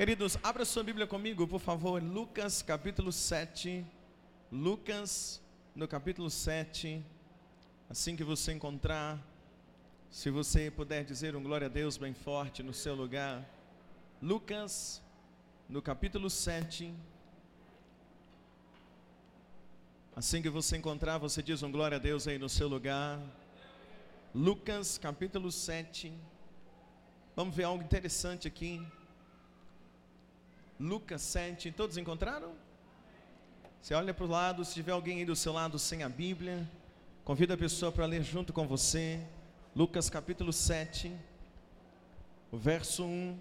Queridos, abra sua Bíblia comigo, por favor, Lucas capítulo 7. Lucas, no capítulo 7. Assim que você encontrar, se você puder dizer um glória a Deus bem forte no seu lugar. Lucas, no capítulo 7. Assim que você encontrar, você diz um glória a Deus aí no seu lugar. Lucas capítulo 7. Vamos ver algo interessante aqui. Lucas 7. Todos encontraram? Você olha para o lado, se tiver alguém aí do seu lado sem a Bíblia, convida a pessoa para ler junto com você. Lucas capítulo 7, o verso 1.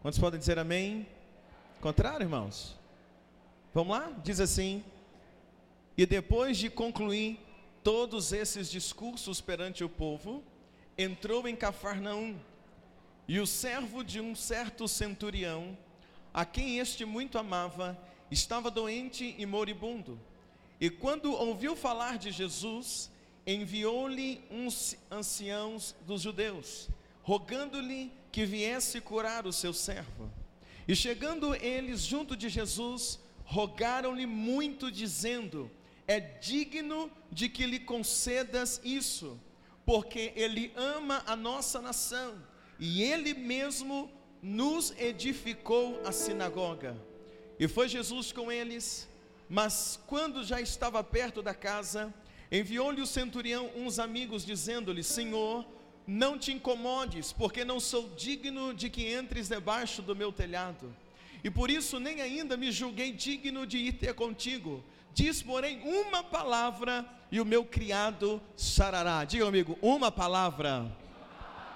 Quantos podem dizer amém? Contrário, irmãos? Vamos lá? Diz assim: E depois de concluir todos esses discursos perante o povo, entrou em Cafarnaum, e o servo de um certo centurião, a quem este muito amava, estava doente e moribundo. E quando ouviu falar de Jesus, enviou-lhe uns anciãos dos judeus, rogando-lhe que viesse curar o seu servo. E chegando eles junto de Jesus, rogaram-lhe muito, dizendo: É digno de que lhe concedas isso, porque ele ama a nossa nação, e ele mesmo nos edificou a sinagoga. E foi Jesus com eles, mas quando já estava perto da casa, enviou-lhe o centurião uns amigos, dizendo-lhe: Senhor, não te incomodes, porque não sou digno de que entres debaixo do meu telhado. E por isso nem ainda me julguei digno de ir ter contigo. Diz, porém, uma palavra e o meu criado sarará. Diga amigo, uma palavra.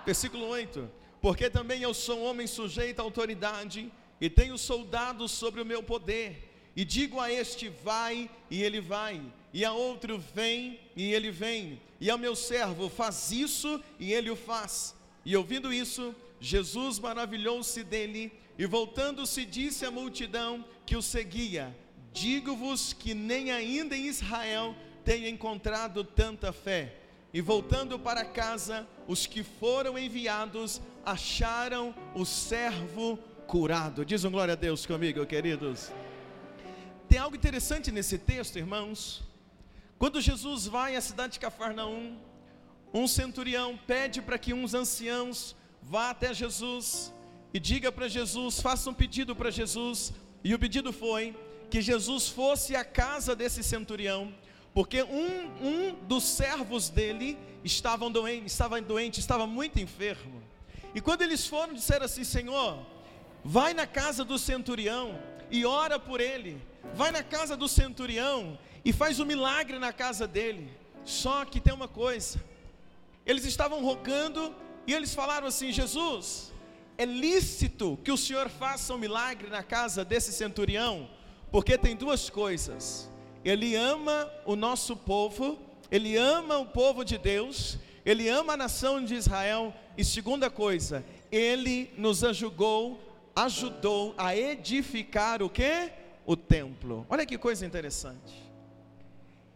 Versículo 8 porque também eu sou homem sujeito à autoridade e tenho soldados sobre o meu poder. E digo a este vai e ele vai, e a outro vem e ele vem, e ao meu servo faz isso e ele o faz. E ouvindo isso, Jesus maravilhou-se dele e voltando-se disse à multidão que o seguia: Digo-vos que nem ainda em Israel tenho encontrado tanta fé. E voltando para casa, os que foram enviados acharam o servo curado. Diz um glória a Deus comigo, queridos. Tem algo interessante nesse texto, irmãos. Quando Jesus vai à cidade de Cafarnaum, um centurião pede para que uns anciãos vá até Jesus e diga para Jesus, faça um pedido para Jesus, e o pedido foi que Jesus fosse à casa desse centurião porque um, um dos servos dele estavam doente, estava doente, estava muito enfermo. E quando eles foram, disseram assim: Senhor, vai na casa do centurião e ora por ele. Vai na casa do centurião e faz um milagre na casa dele. Só que tem uma coisa: eles estavam rogando e eles falaram assim: Jesus, é lícito que o Senhor faça um milagre na casa desse centurião, porque tem duas coisas ele ama o nosso povo, ele ama o povo de Deus, ele ama a nação de Israel, e segunda coisa, ele nos ajudou, ajudou a edificar o que? O templo. Olha que coisa interessante.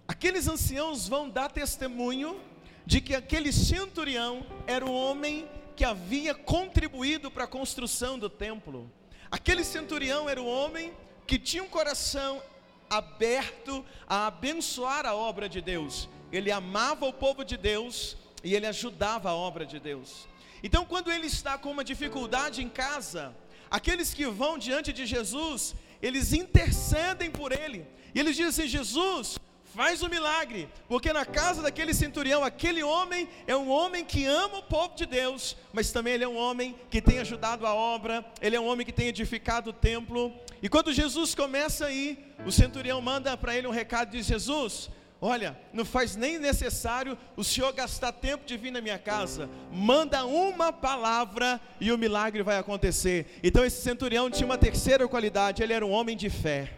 Aqueles anciãos vão dar testemunho de que aquele centurião era o homem que havia contribuído para a construção do templo. Aquele centurião era o homem que tinha um coração aberto a abençoar a obra de Deus. Ele amava o povo de Deus e ele ajudava a obra de Deus. Então, quando ele está com uma dificuldade em casa, aqueles que vão diante de Jesus, eles intercedem por ele. E eles dizem Jesus, faz o um milagre, porque na casa daquele centurião, aquele homem é um homem que ama o povo de Deus, mas também ele é um homem que tem ajudado a obra, ele é um homem que tem edificado o templo. E quando Jesus começa aí, o centurião manda para ele um recado de Jesus: Olha, não faz nem necessário o senhor gastar tempo de vir na minha casa. Manda uma palavra e o milagre vai acontecer. Então esse centurião tinha uma terceira qualidade, ele era um homem de fé.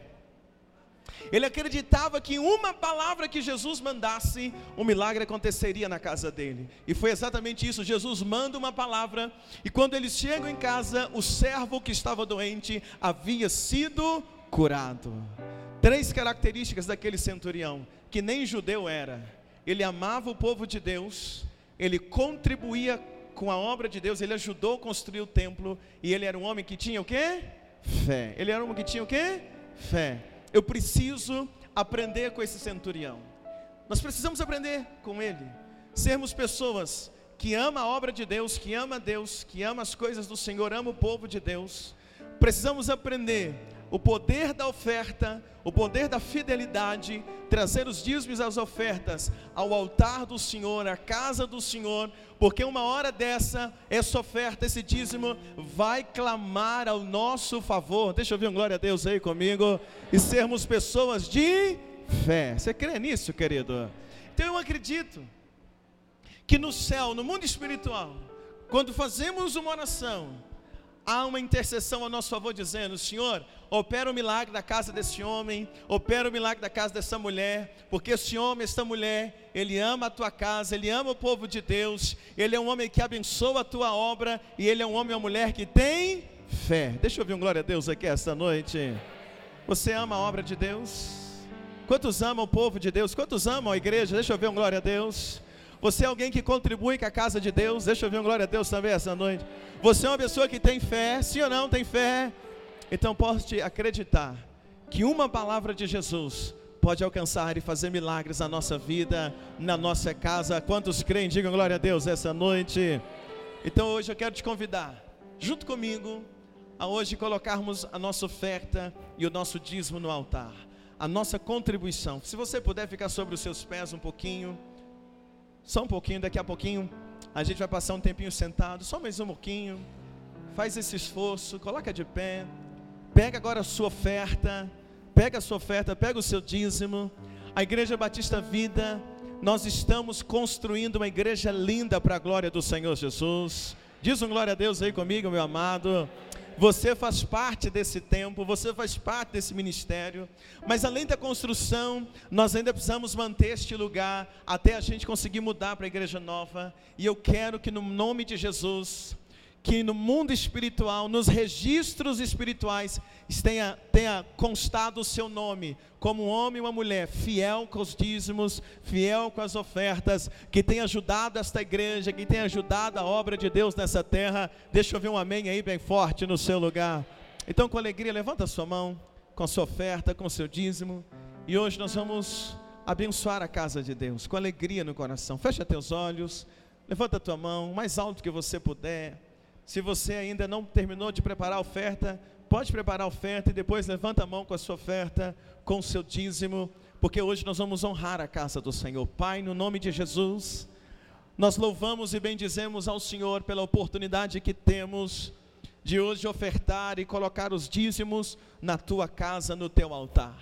Ele acreditava que uma palavra que Jesus mandasse, um milagre aconteceria na casa dele. E foi exatamente isso. Jesus manda uma palavra, e quando eles chegam em casa, o servo que estava doente havia sido curado. Três características daquele centurião, que nem judeu era. Ele amava o povo de Deus, ele contribuía com a obra de Deus, ele ajudou a construir o templo e ele era um homem que tinha o quê? Fé. Ele era um homem que tinha o quê? Fé. Eu preciso aprender com esse centurião. Nós precisamos aprender com ele. Sermos pessoas que ama a obra de Deus, que ama Deus, que ama as coisas do Senhor, ama o povo de Deus. Precisamos aprender o poder da oferta, o poder da fidelidade, trazer os dízimos as ofertas ao altar do Senhor, à casa do Senhor, porque uma hora dessa, essa oferta, esse dízimo, vai clamar ao nosso favor. Deixa eu ver um glória a Deus aí comigo, e sermos pessoas de fé. Você crê nisso, querido? Então eu acredito que no céu, no mundo espiritual, quando fazemos uma oração, há uma intercessão a nosso favor dizendo: Senhor, opera o milagre da casa desse homem, opera o milagre da casa dessa mulher, porque esse homem, essa mulher, ele ama a tua casa, ele ama o povo de Deus, ele é um homem que abençoa a tua obra e ele é um homem ou mulher que tem fé. Deixa eu ouvir um glória a Deus aqui esta noite. Você ama a obra de Deus? Quantos amam o povo de Deus? Quantos amam a igreja? Deixa eu ver um glória a Deus. Você é alguém que contribui com a casa de Deus? Deixa eu ver um glória a Deus também essa noite. Você é uma pessoa que tem fé, sim ou não? Tem fé? Então posso te acreditar que uma palavra de Jesus pode alcançar e fazer milagres na nossa vida, na nossa casa. Quantos creem? Digam glória a Deus essa noite. Então hoje eu quero te convidar, junto comigo, a hoje colocarmos a nossa oferta e o nosso dízimo no altar, a nossa contribuição. Se você puder ficar sobre os seus pés um pouquinho. Só um pouquinho, daqui a pouquinho a gente vai passar um tempinho sentado, só mais um pouquinho. Faz esse esforço, coloca de pé. Pega agora a sua oferta, pega a sua oferta, pega o seu dízimo. A Igreja Batista Vida, nós estamos construindo uma igreja linda para a glória do Senhor Jesus. Diz um glória a Deus aí comigo, meu amado. Você faz parte desse tempo, você faz parte desse ministério, mas além da construção, nós ainda precisamos manter este lugar até a gente conseguir mudar para a igreja nova. E eu quero que no nome de Jesus, que no mundo espiritual, nos registros espirituais, tenha, tenha constado o seu nome como um homem e uma mulher fiel com os dízimos, fiel com as ofertas, que tem ajudado esta igreja, que tem ajudado a obra de Deus nessa terra. Deixa eu ver um amém aí bem forte no seu lugar. Então, com alegria, levanta a sua mão com a sua oferta, com o seu dízimo. E hoje nós vamos abençoar a casa de Deus com alegria no coração. Fecha teus olhos, levanta a tua mão, mais alto que você puder. Se você ainda não terminou de preparar a oferta, pode preparar a oferta e depois levanta a mão com a sua oferta, com o seu dízimo, porque hoje nós vamos honrar a casa do Senhor. Pai, no nome de Jesus, nós louvamos e bendizemos ao Senhor pela oportunidade que temos de hoje ofertar e colocar os dízimos na tua casa, no teu altar.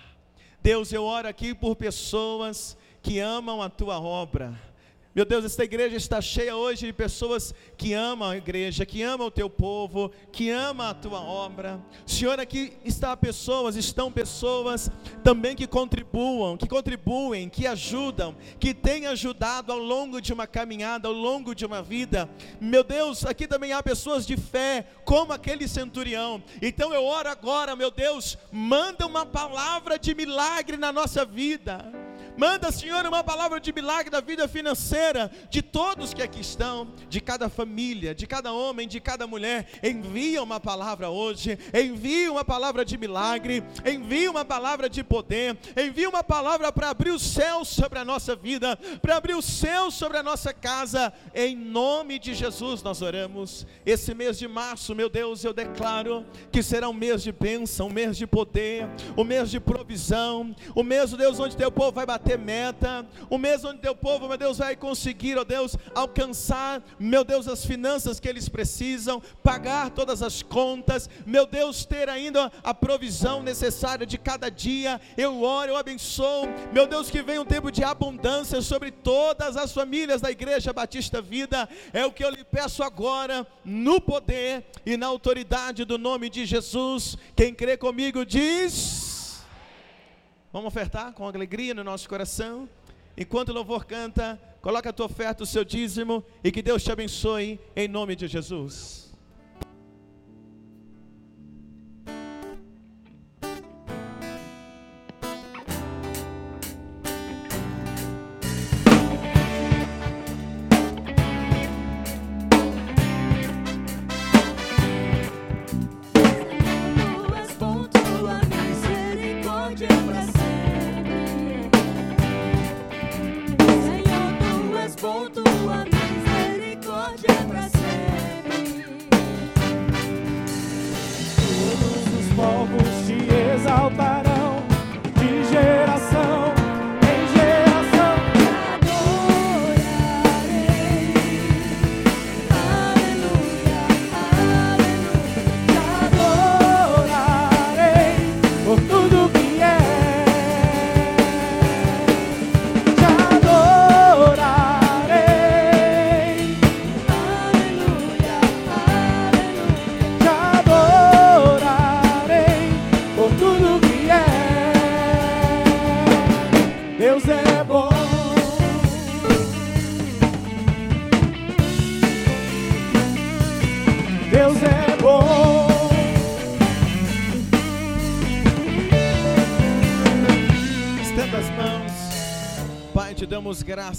Deus, eu oro aqui por pessoas que amam a tua obra meu Deus, esta igreja está cheia hoje de pessoas que amam a igreja, que amam o teu povo, que amam a tua obra. Senhor, aqui está pessoas, estão pessoas também que contribuam, que contribuem, que ajudam, que têm ajudado ao longo de uma caminhada, ao longo de uma vida. Meu Deus, aqui também há pessoas de fé, como aquele centurião. Então eu oro agora, meu Deus, manda uma palavra de milagre na nossa vida. Manda, Senhor, uma palavra de milagre da vida financeira de todos que aqui estão, de cada família, de cada homem, de cada mulher. Envia uma palavra hoje, envia uma palavra de milagre, envia uma palavra de poder, envia uma palavra para abrir o céu sobre a nossa vida, para abrir o céu sobre a nossa casa. Em nome de Jesus nós oramos. Esse mês de março, meu Deus, eu declaro que será um mês de bênção, um mês de poder, um mês de provisão, o um mês, Deus, onde teu povo vai bater meta, o mês onde teu povo, meu Deus, vai conseguir, ó Deus, alcançar, meu Deus, as finanças que eles precisam, pagar todas as contas, meu Deus, ter ainda a provisão necessária de cada dia. Eu oro, eu abençoo, meu Deus, que venha um tempo de abundância sobre todas as famílias da Igreja Batista Vida. É o que eu lhe peço agora, no poder e na autoridade do nome de Jesus. Quem crê comigo diz. Vamos ofertar com alegria no nosso coração. Enquanto o louvor canta, coloca a tua oferta, o seu dízimo e que Deus te abençoe em nome de Jesus.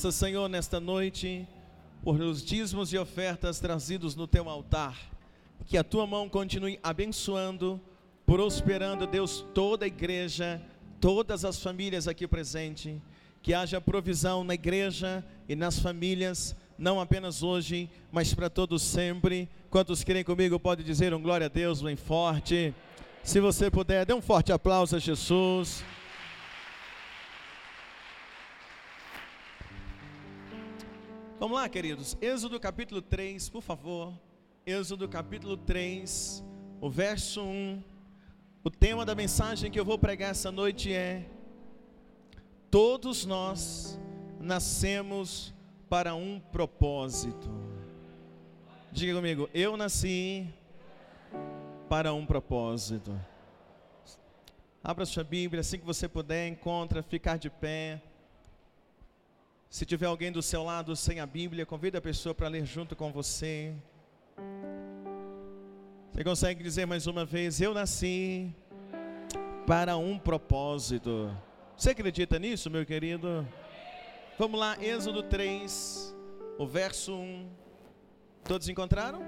Senhor, nesta noite, por os dízimos e ofertas trazidos no teu altar. Que a tua mão continue abençoando, prosperando, Deus, toda a igreja, todas as famílias aqui presentes. Que haja provisão na igreja e nas famílias, não apenas hoje, mas para todos sempre. Quantos querem comigo, pode dizer um glória a Deus bem forte. Se você puder, dê um forte aplauso a Jesus. Vamos lá, queridos. Êxodo capítulo 3, por favor. Êxodo capítulo 3, o verso 1. O tema da mensagem que eu vou pregar essa noite é: Todos nós nascemos para um propósito. Diga comigo, eu nasci para um propósito. Abra sua Bíblia, assim que você puder, encontra, ficar de pé. Se tiver alguém do seu lado sem a Bíblia, convida a pessoa para ler junto com você. Você consegue dizer mais uma vez: Eu nasci para um propósito. Você acredita nisso, meu querido? Vamos lá, Êxodo 3, o verso 1. Todos encontraram?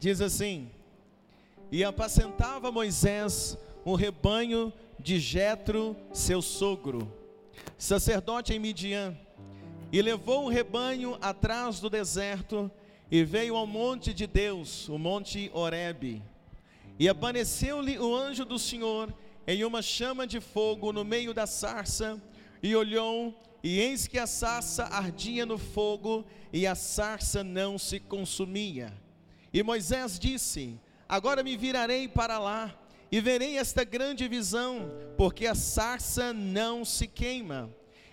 Diz assim: E apacentava Moisés um rebanho de Jetro, seu sogro sacerdote em Midian, e levou o rebanho atrás do deserto e veio ao monte de Deus, o monte Horebe. E apareceu-lhe o anjo do Senhor em uma chama de fogo no meio da sarça, e olhou, e eis que a sarça ardia no fogo, e a sarça não se consumia. E Moisés disse: Agora me virarei para lá, e verei esta grande visão, porque a sarça não se queima.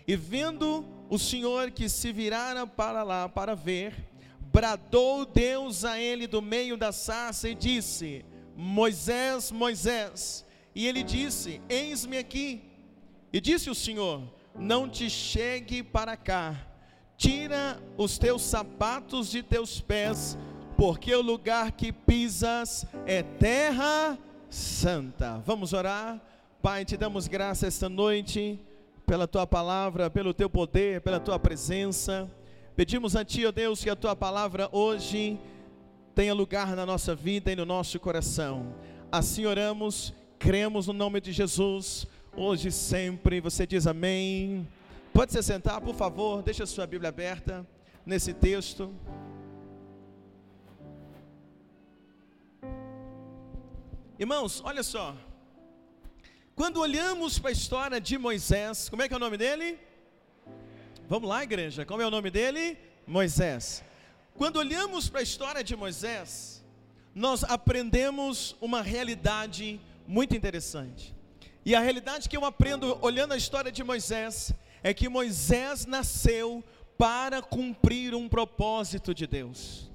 E vendo o Senhor que se virara para lá para ver, bradou Deus a ele do meio da sarça e disse: Moisés, Moisés. E ele disse: Eis-me aqui. E disse o Senhor: Não te chegue para cá, tira os teus sapatos de teus pés, porque o lugar que pisas é terra santa. Vamos orar. Pai, te damos graça esta noite pela tua palavra, pelo teu poder, pela tua presença. Pedimos a ti, ó Deus, que a tua palavra hoje tenha lugar na nossa vida e no nosso coração. Assim oramos, cremos no nome de Jesus, hoje e sempre. Você diz amém. Pode se sentar, por favor, deixa a sua Bíblia aberta nesse texto. Irmãos, olha só. Quando olhamos para a história de Moisés, como é que é o nome dele? Vamos lá, igreja, como é o nome dele? Moisés. Quando olhamos para a história de Moisés, nós aprendemos uma realidade muito interessante. E a realidade que eu aprendo olhando a história de Moisés é que Moisés nasceu para cumprir um propósito de Deus.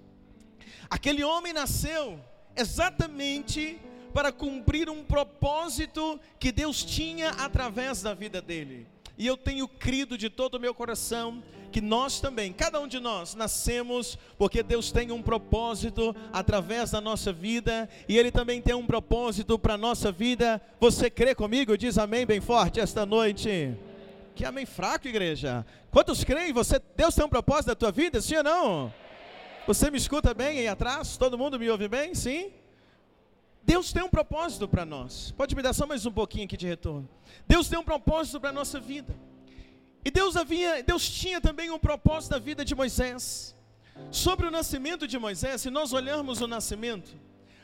Aquele homem nasceu exatamente para cumprir um propósito que Deus tinha através da vida dele. E eu tenho crido de todo o meu coração que nós também, cada um de nós, nascemos porque Deus tem um propósito através da nossa vida e Ele também tem um propósito para a nossa vida. Você crê comigo? Diz amém bem forte esta noite. Que amém fraco, igreja. Quantos creem? Você, Deus tem um propósito na tua vida, sim ou não? Você me escuta bem aí atrás? Todo mundo me ouve bem? Sim? Deus tem um propósito para nós. Pode me dar só mais um pouquinho aqui de retorno. Deus tem um propósito para a nossa vida. E Deus havia, Deus tinha também um propósito da vida de Moisés. Sobre o nascimento de Moisés, se nós olharmos o nascimento,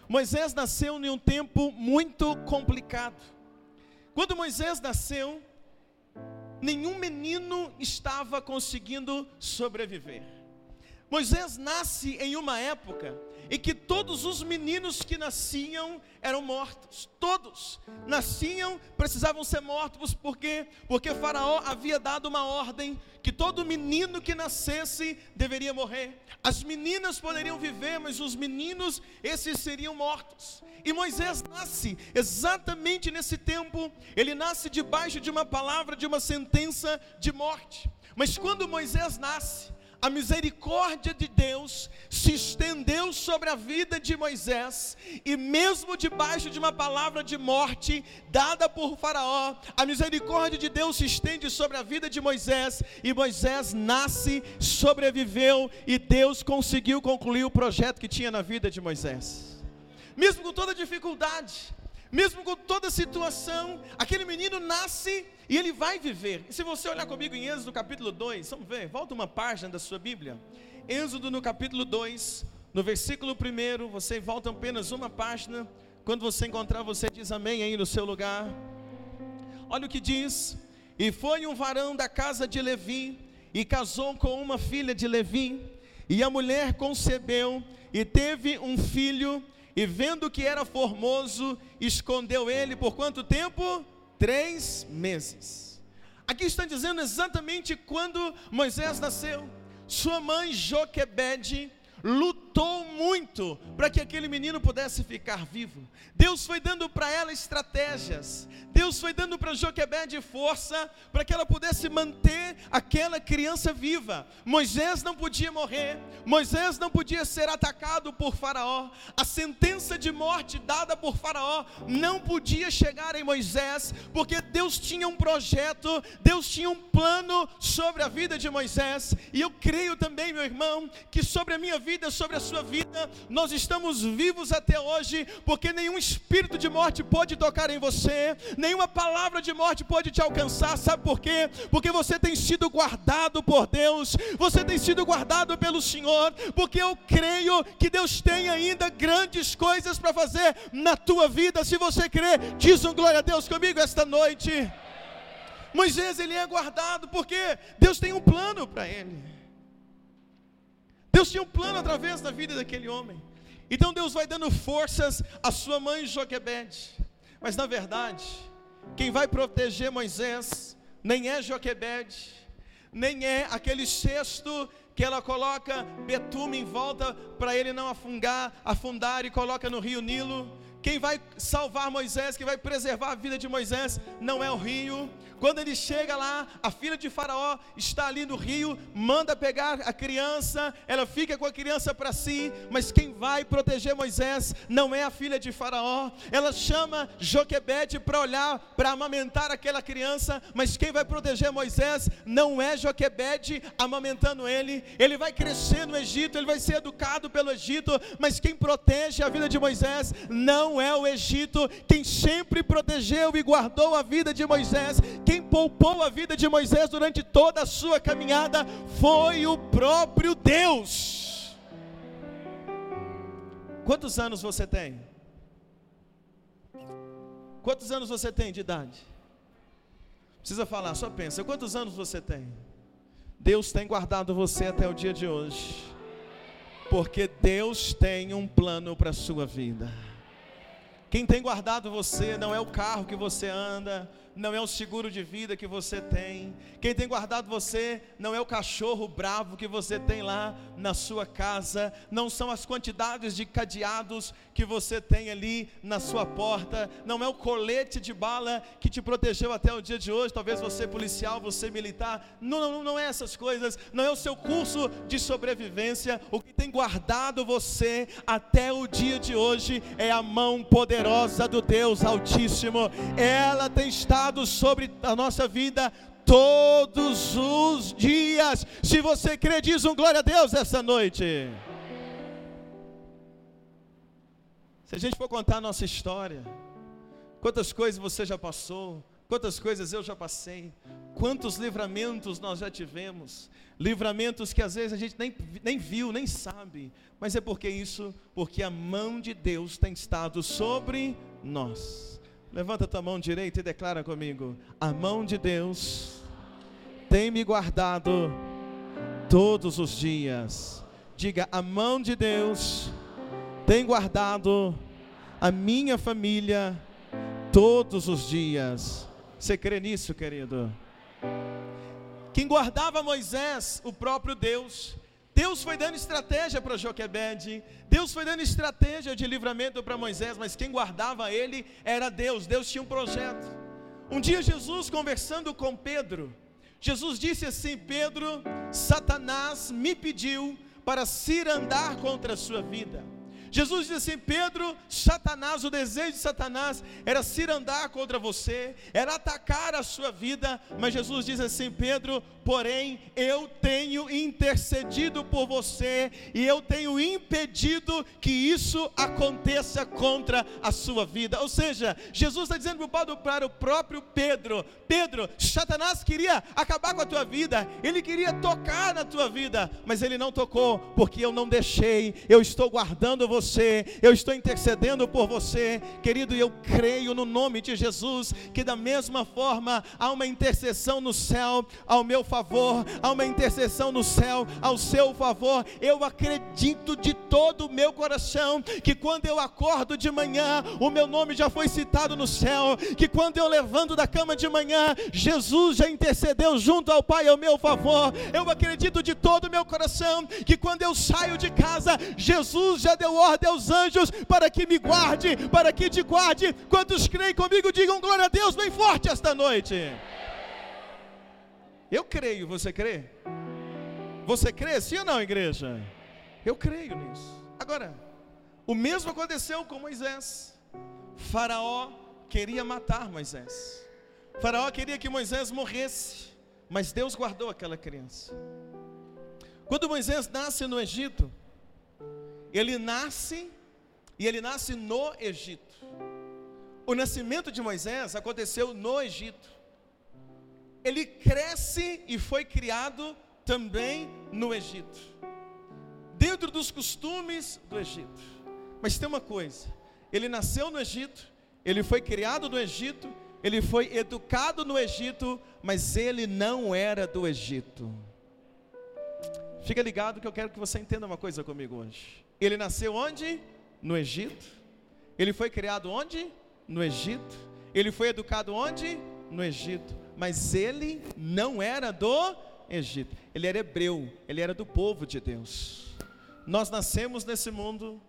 Moisés nasceu em um tempo muito complicado. Quando Moisés nasceu, nenhum menino estava conseguindo sobreviver. Moisés nasce em uma época em que todos os meninos que nasciam eram mortos, todos nasciam, precisavam ser mortos, por quê? Porque Faraó havia dado uma ordem que todo menino que nascesse deveria morrer. As meninas poderiam viver, mas os meninos, esses seriam mortos. E Moisés nasce exatamente nesse tempo, ele nasce debaixo de uma palavra, de uma sentença de morte. Mas quando Moisés nasce, a misericórdia de Deus se estendeu sobre a vida de Moisés, e mesmo debaixo de uma palavra de morte dada por Faraó, a misericórdia de Deus se estende sobre a vida de Moisés, e Moisés nasce, sobreviveu, e Deus conseguiu concluir o projeto que tinha na vida de Moisés. Mesmo com toda dificuldade, mesmo com toda situação, aquele menino nasce e ele vai viver. E se você olhar comigo em Êxodo capítulo 2, vamos ver, volta uma página da sua Bíblia. Êxodo no capítulo 2, no versículo 1, você volta apenas uma página. Quando você encontrar, você diz amém aí no seu lugar. Olha o que diz: E foi um varão da casa de Levi, e casou com uma filha de Levi, e a mulher concebeu, e teve um filho, e vendo que era formoso, escondeu ele por quanto tempo? Três meses. Aqui está dizendo exatamente quando Moisés nasceu. Sua mãe Joquebede lutou muito para que aquele menino pudesse ficar vivo. Deus foi dando para ela estratégias. Deus foi dando para Joquebede força para que ela pudesse manter aquela criança viva. Moisés não podia morrer. Moisés não podia ser atacado por Faraó. A sentença de morte dada por Faraó não podia chegar em Moisés, porque Deus tinha um projeto, Deus tinha um plano sobre a vida de Moisés. E eu creio também, meu irmão, que sobre a minha vida, sobre a sua vida, nós estamos vivos até hoje, porque nenhum espírito de morte pode tocar em você, nenhuma palavra de morte pode te alcançar, sabe por quê? Porque você tem sido guardado por Deus, você tem sido guardado pelo Senhor, porque eu creio que Deus tem ainda grandes coisas para fazer na tua vida, se você crê, diz um glória a Deus comigo esta noite. Moisés ele é guardado porque Deus tem um plano para ele. Deus tinha um plano através da vida daquele homem. Então Deus vai dando forças à sua mãe Joquebede. Mas na verdade, quem vai proteger Moisés nem é Joquebede, nem é aquele cesto que ela coloca betume em volta para ele não afundar, afundar e coloca no rio Nilo. Quem vai salvar Moisés, quem vai preservar a vida de Moisés, não é o rio, quando ele chega lá, a filha de Faraó está ali no rio, manda pegar a criança, ela fica com a criança para si, mas quem vai proteger Moisés não é a filha de Faraó. Ela chama Joquebede para olhar, para amamentar aquela criança, mas quem vai proteger Moisés não é Joquebede amamentando ele. Ele vai crescer no Egito, ele vai ser educado pelo Egito, mas quem protege a vida de Moisés não é o Egito. Quem sempre protegeu e guardou a vida de Moisés, quem poupou a vida de Moisés durante toda a sua caminhada foi o próprio Deus. Quantos anos você tem? Quantos anos você tem de idade? Precisa falar, só pensa. Quantos anos você tem? Deus tem guardado você até o dia de hoje. Porque Deus tem um plano para a sua vida. Quem tem guardado você não é o carro que você anda, não é o seguro de vida que você tem. Quem tem guardado você não é o cachorro bravo que você tem lá na sua casa, não são as quantidades de cadeados que você tem ali na sua porta, não é o colete de bala que te protegeu até o dia de hoje. Talvez você policial, você militar, não, não, não é essas coisas, não é o seu curso de sobrevivência. O que tem guardado você até o dia de hoje é a mão poderosa do Deus Altíssimo. Ela tem estado sobre a nossa vida todos os dias. Se você crê, diz um glória a Deus essa noite. Se a gente for contar a nossa história, quantas coisas você já passou, quantas coisas eu já passei, quantos livramentos nós já tivemos, livramentos que às vezes a gente nem, nem viu, nem sabe, mas é porque isso, porque a mão de Deus tem estado sobre nós. Levanta tua mão direita e declara comigo: a mão de Deus tem me guardado todos os dias. Diga, a mão de Deus tem guardado a minha família todos os dias. Você crê nisso, querido? Quem guardava Moisés, o próprio Deus. Deus foi dando estratégia para Joquebede, Deus foi dando estratégia de livramento para Moisés, mas quem guardava ele era Deus, Deus tinha um projeto. Um dia Jesus conversando com Pedro, Jesus disse assim: Pedro, Satanás me pediu para se andar contra a sua vida. Jesus disse assim: Pedro, Satanás, o desejo de Satanás era se andar contra você, era atacar a sua vida, mas Jesus diz assim: Pedro, porém eu tenho intercedido por você e eu tenho impedido que isso aconteça contra a sua vida. Ou seja, Jesus está dizendo para o próprio Pedro: Pedro, Satanás queria acabar com a tua vida, ele queria tocar na tua vida, mas ele não tocou, porque eu não deixei, eu estou guardando você eu estou intercedendo por você, querido, e eu creio no nome de Jesus que da mesma forma há uma intercessão no céu ao meu favor, há uma intercessão no céu ao seu favor. Eu acredito de todo o meu coração que quando eu acordo de manhã, o meu nome já foi citado no céu, que quando eu levanto da cama de manhã, Jesus já intercedeu junto ao Pai ao meu favor. Eu acredito de todo o meu coração que quando eu saio de casa, Jesus já deu ordem aos anjos para que me guarde, para que te guarde. Quantos creem comigo, digam glória a Deus bem forte esta noite. Eu creio, você crê? Você crê sim ou não, igreja? Eu creio nisso. Agora, o mesmo aconteceu com Moisés. Faraó queria matar Moisés. Faraó queria que Moisés morresse, mas Deus guardou aquela criança. Quando Moisés nasce no Egito, ele nasce e ele nasce no Egito. O nascimento de Moisés aconteceu no Egito. Ele cresce e foi criado também no Egito, dentro dos costumes do Egito. Mas tem uma coisa: ele nasceu no Egito, ele foi criado no Egito, ele foi educado no Egito, mas ele não era do Egito. Fica ligado que eu quero que você entenda uma coisa comigo hoje. Ele nasceu onde? No Egito. Ele foi criado onde? No Egito. Ele foi educado onde? No Egito. Mas ele não era do Egito. Ele era hebreu, ele era do povo de Deus. Nós nascemos nesse mundo,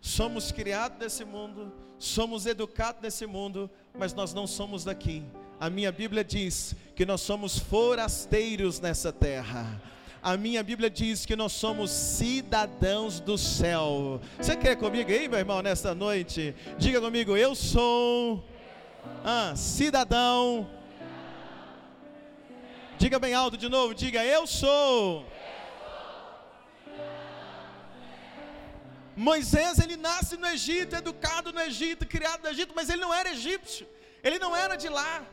somos criados nesse mundo, somos educados nesse mundo, mas nós não somos daqui. A minha Bíblia diz que nós somos forasteiros nessa terra. A minha Bíblia diz que nós somos cidadãos do céu. Você quer comigo aí, meu irmão, nesta noite? Diga comigo, eu sou ah, cidadão. Diga bem alto de novo, diga, eu sou. Moisés, ele nasce no Egito, educado no Egito, criado no Egito, mas ele não era egípcio, ele não era de lá,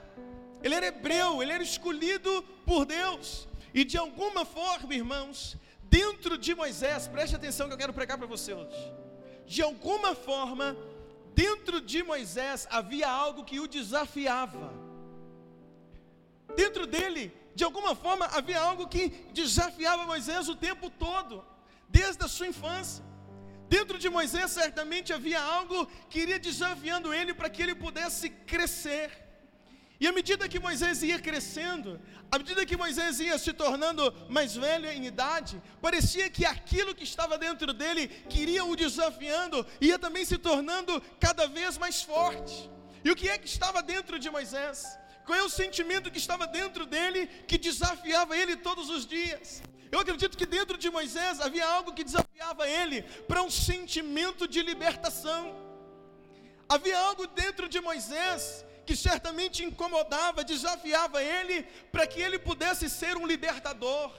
ele era hebreu, ele era escolhido por Deus. E de alguma forma, irmãos, dentro de Moisés, preste atenção que eu quero pregar para você hoje. De alguma forma, dentro de Moisés havia algo que o desafiava. Dentro dele, de alguma forma, havia algo que desafiava Moisés o tempo todo, desde a sua infância. Dentro de Moisés, certamente havia algo que iria desafiando ele para que ele pudesse crescer. E à medida que Moisés ia crescendo, à medida que Moisés ia se tornando mais velho em idade, parecia que aquilo que estava dentro dele queria o desafiando, ia também se tornando cada vez mais forte. E o que é que estava dentro de Moisés? Qual é o sentimento que estava dentro dele que desafiava ele todos os dias? Eu acredito que dentro de Moisés havia algo que desafiava ele para um sentimento de libertação. Havia algo dentro de Moisés que certamente incomodava, desafiava ele, para que ele pudesse ser um libertador,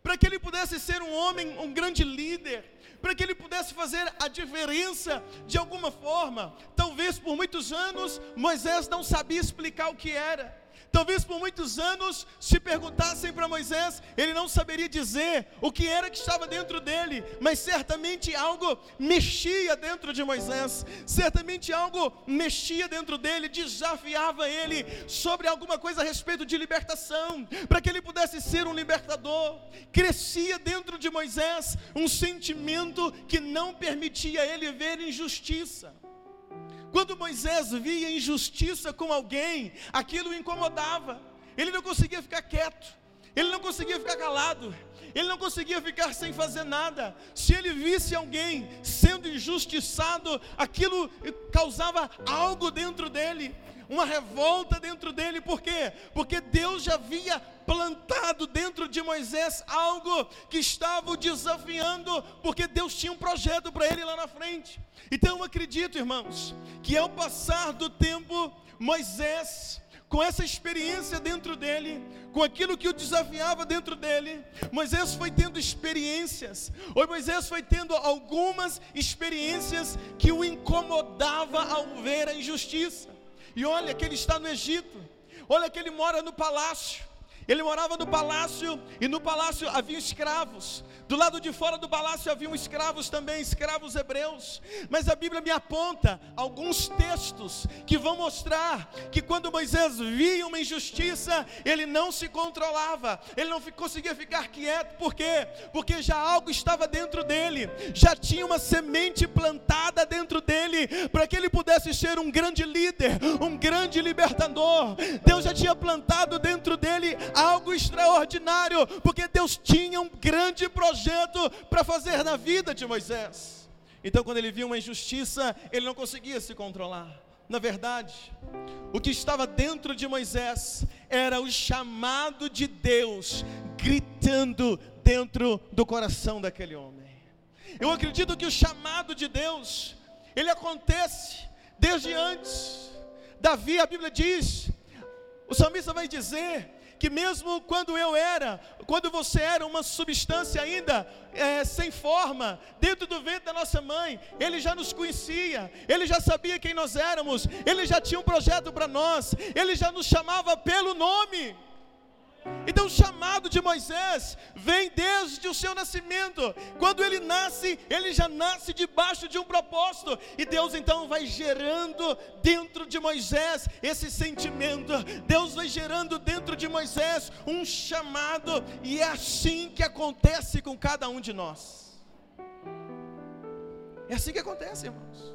para que ele pudesse ser um homem, um grande líder, para que ele pudesse fazer a diferença de alguma forma. Talvez por muitos anos Moisés não sabia explicar o que era. Talvez por muitos anos, se perguntassem para Moisés, ele não saberia dizer o que era que estava dentro dele, mas certamente algo mexia dentro de Moisés, certamente algo mexia dentro dele, desafiava ele sobre alguma coisa a respeito de libertação, para que ele pudesse ser um libertador. Crescia dentro de Moisés um sentimento que não permitia ele ver injustiça. Quando Moisés via injustiça com alguém, aquilo o incomodava. Ele não conseguia ficar quieto, ele não conseguia ficar calado, ele não conseguia ficar sem fazer nada. Se ele visse alguém sendo injustiçado, aquilo causava algo dentro dele, uma revolta dentro dele, por quê? Porque Deus já havia plantado dentro de Moisés algo que estava o desafiando, porque Deus tinha um projeto para ele lá na frente. Então eu acredito, irmãos, que ao passar do tempo, Moisés, com essa experiência dentro dele, com aquilo que o desafiava dentro dele, Moisés foi tendo experiências, ou Moisés foi tendo algumas experiências que o incomodava ao ver a injustiça. E olha que ele está no Egito, olha que ele mora no palácio, ele morava no palácio e no palácio havia escravos. Do lado de fora do palácio haviam escravos também, escravos hebreus. Mas a Bíblia me aponta alguns textos que vão mostrar que quando Moisés via uma injustiça, ele não se controlava, ele não conseguia ficar quieto, por quê? Porque já algo estava dentro dele, já tinha uma semente plantada dentro dele, para que ele pudesse ser um grande líder, um grande libertador. Deus já tinha plantado dentro extraordinário, porque Deus tinha um grande projeto para fazer na vida de Moisés. Então, quando ele viu uma injustiça, ele não conseguia se controlar. Na verdade, o que estava dentro de Moisés era o chamado de Deus gritando dentro do coração daquele homem. Eu acredito que o chamado de Deus, ele acontece desde antes. Davi, a Bíblia diz, o salmista vai dizer que mesmo quando eu era, quando você era uma substância ainda é, sem forma, dentro do ventre da nossa mãe, Ele já nos conhecia, Ele já sabia quem nós éramos, Ele já tinha um projeto para nós, Ele já nos chamava pelo nome. Então, o chamado de Moisés vem desde o seu nascimento. Quando ele nasce, ele já nasce debaixo de um propósito. E Deus então vai gerando dentro de Moisés esse sentimento. Deus vai gerando dentro de Moisés um chamado. E é assim que acontece com cada um de nós. É assim que acontece, irmãos.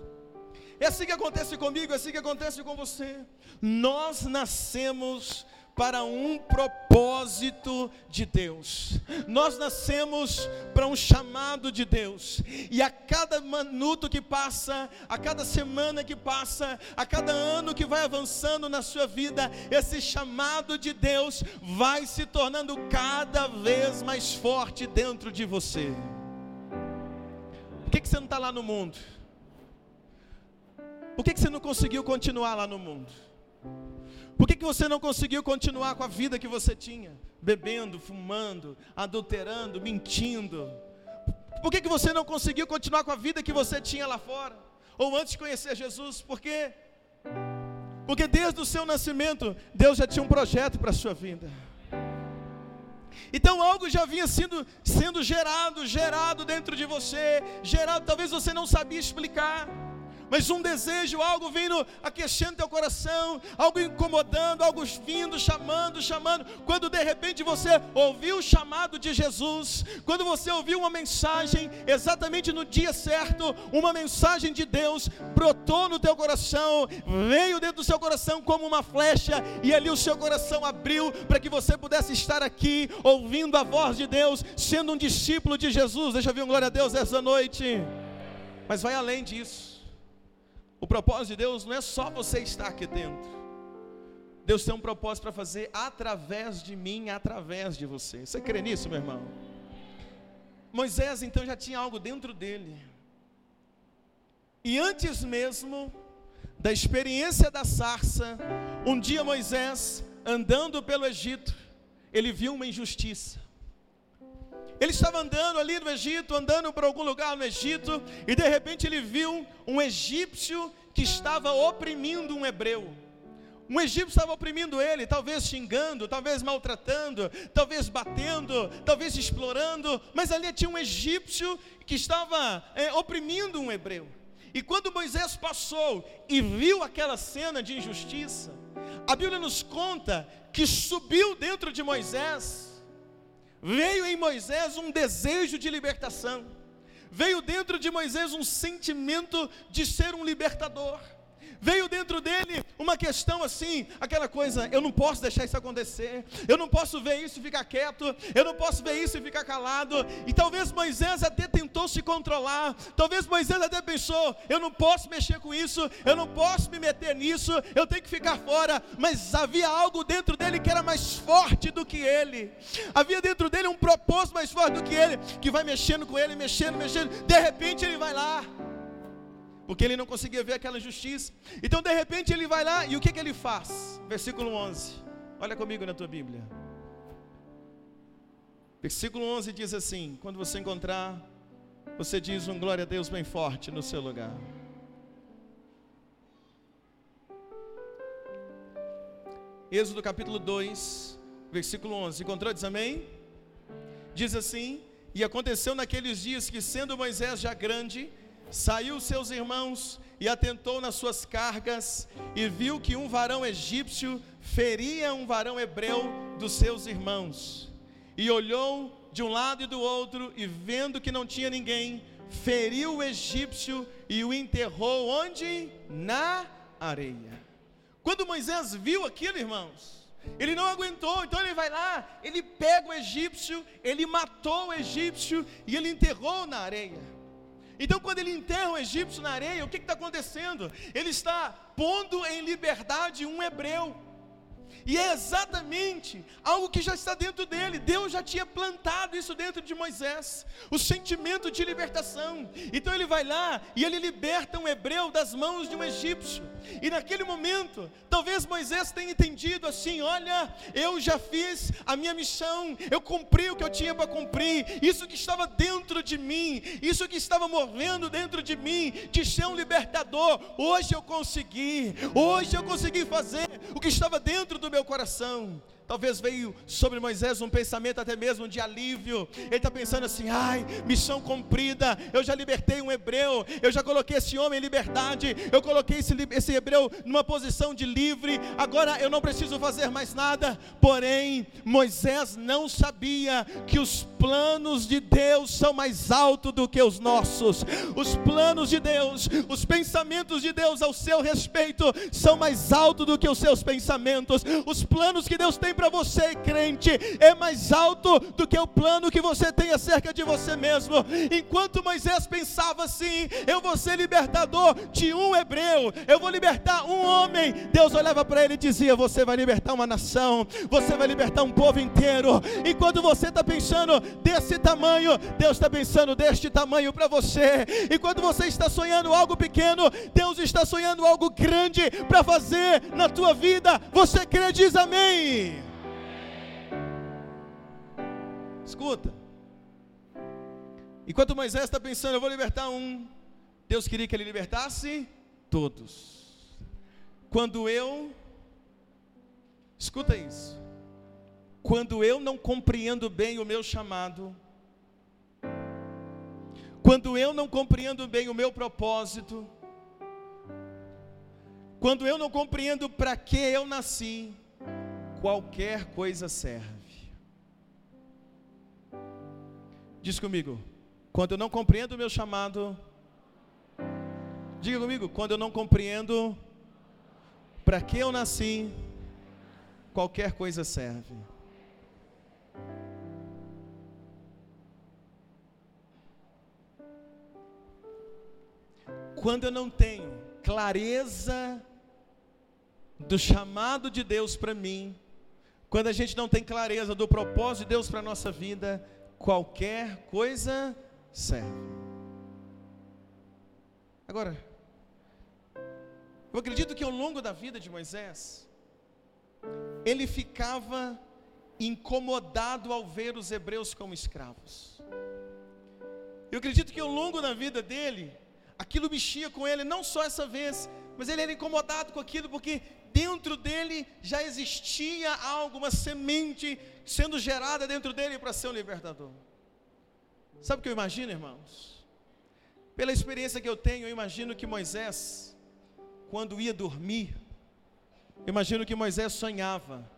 É assim que acontece comigo, é assim que acontece com você. Nós nascemos para um propósito de Deus. Nós nascemos para um chamado de Deus. E a cada minuto que passa, a cada semana que passa, a cada ano que vai avançando na sua vida, esse chamado de Deus vai se tornando cada vez mais forte dentro de você. Por que, que você não está lá no mundo? Por que, que você não conseguiu continuar lá no mundo? Por que, que você não conseguiu continuar com a vida que você tinha? Bebendo, fumando, adulterando, mentindo. Por que, que você não conseguiu continuar com a vida que você tinha lá fora? Ou antes de conhecer Jesus? Por quê? Porque desde o seu nascimento, Deus já tinha um projeto para a sua vida. Então algo já vinha sendo, sendo gerado, gerado dentro de você, gerado, talvez você não sabia explicar mas um desejo, algo vindo aquecendo teu coração, algo incomodando, algo vindo, chamando, chamando. Quando de repente você ouviu o chamado de Jesus, quando você ouviu uma mensagem exatamente no dia certo, uma mensagem de Deus brotou no teu coração, veio dentro do seu coração como uma flecha, e ali o seu coração abriu para que você pudesse estar aqui ouvindo a voz de Deus, sendo um discípulo de Jesus. Deixa eu ver um glória a Deus essa noite. Mas vai além disso. O propósito de Deus não é só você estar aqui dentro. Deus tem um propósito para fazer através de mim, através de você. Você crê nisso, meu irmão? Moisés então já tinha algo dentro dele. E antes mesmo da experiência da sarça, um dia Moisés, andando pelo Egito, ele viu uma injustiça. Ele estava andando ali no Egito, andando por algum lugar no Egito, e de repente ele viu um egípcio que estava oprimindo um hebreu. Um egípcio estava oprimindo ele, talvez xingando, talvez maltratando, talvez batendo, talvez explorando, mas ali tinha um egípcio que estava é, oprimindo um hebreu. E quando Moisés passou e viu aquela cena de injustiça, a Bíblia nos conta que subiu dentro de Moisés, veio em Moisés um desejo de libertação, veio dentro de Moisés um sentimento de ser um libertador veio dentro dele uma questão assim, aquela coisa, eu não posso deixar isso acontecer, eu não posso ver isso e ficar quieto, eu não posso ver isso e ficar calado. E talvez Moisés até tentou se controlar, talvez Moisés até pensou, eu não posso mexer com isso, eu não posso me meter nisso, eu tenho que ficar fora, mas havia algo dentro dele que era mais forte do que ele. Havia dentro dele um propósito mais forte do que ele, que vai mexendo com ele, mexendo, mexendo, de repente ele vai lá porque ele não conseguia ver aquela justiça. Então, de repente, ele vai lá e o que, que ele faz? Versículo 11. Olha comigo na tua Bíblia. Versículo 11 diz assim: Quando você encontrar, você diz um glória a Deus bem forte no seu lugar. Êxodo capítulo 2, versículo 11. Encontrou? Diz amém? Diz assim: E aconteceu naqueles dias que, sendo Moisés já grande, Saiu seus irmãos e atentou nas suas cargas, e viu que um varão egípcio feria um varão hebreu dos seus irmãos. E olhou de um lado e do outro, e vendo que não tinha ninguém, feriu o egípcio e o enterrou onde? Na areia. Quando Moisés viu aquilo, irmãos, ele não aguentou, então ele vai lá, ele pega o egípcio, ele matou o egípcio e ele enterrou na areia. Então, quando ele enterra um egípcio na areia, o que está acontecendo? Ele está pondo em liberdade um hebreu. E é exatamente algo que já está dentro dele. Deus já tinha plantado isso dentro de Moisés, o sentimento de libertação. Então ele vai lá e ele liberta um hebreu das mãos de um egípcio. E naquele momento, talvez Moisés tenha entendido assim: olha, eu já fiz a minha missão, eu cumpri o que eu tinha para cumprir. Isso que estava dentro de mim, isso que estava movendo dentro de mim, de ser um libertador, hoje eu consegui. Hoje eu consegui fazer o que estava dentro do meu coração. Talvez veio sobre Moisés um pensamento até mesmo de alívio. Ele está pensando assim: ai, missão cumprida. Eu já libertei um hebreu. Eu já coloquei esse homem em liberdade. Eu coloquei esse, esse hebreu numa posição de livre. Agora eu não preciso fazer mais nada. Porém, Moisés não sabia que os planos de Deus são mais altos do que os nossos. Os planos de Deus, os pensamentos de Deus ao seu respeito são mais altos do que os seus pensamentos. Os planos que Deus tem para você, crente, é mais alto do que o plano que você tem acerca de você mesmo. Enquanto Moisés pensava assim: eu vou ser libertador de um hebreu, eu vou libertar um homem, Deus olhava para ele e dizia: Você vai libertar uma nação, você vai libertar um povo inteiro. Enquanto você está pensando desse tamanho, Deus está pensando deste tamanho para você. E quando você está sonhando algo pequeno, Deus está sonhando algo grande para fazer na tua vida. Você crê, diz amém. Escuta. Enquanto Moisés está pensando, eu vou libertar um, Deus queria que ele libertasse todos. Quando eu, escuta isso, quando eu não compreendo bem o meu chamado, quando eu não compreendo bem o meu propósito, quando eu não compreendo para que eu nasci, qualquer coisa serve. Diz comigo, quando eu não compreendo o meu chamado, diga comigo, quando eu não compreendo para que eu nasci, qualquer coisa serve. Quando eu não tenho clareza do chamado de Deus para mim, quando a gente não tem clareza do propósito de Deus para a nossa vida, qualquer coisa serve. Agora, eu acredito que ao longo da vida de Moisés, ele ficava incomodado ao ver os hebreus como escravos. Eu acredito que ao longo da vida dele, aquilo mexia com ele, não só essa vez, mas ele era incomodado com aquilo, porque dentro dele já existia algo, uma semente sendo gerada dentro dele para ser um libertador. Sabe o que eu imagino, irmãos? Pela experiência que eu tenho, eu imagino que Moisés, quando ia dormir, eu imagino que Moisés sonhava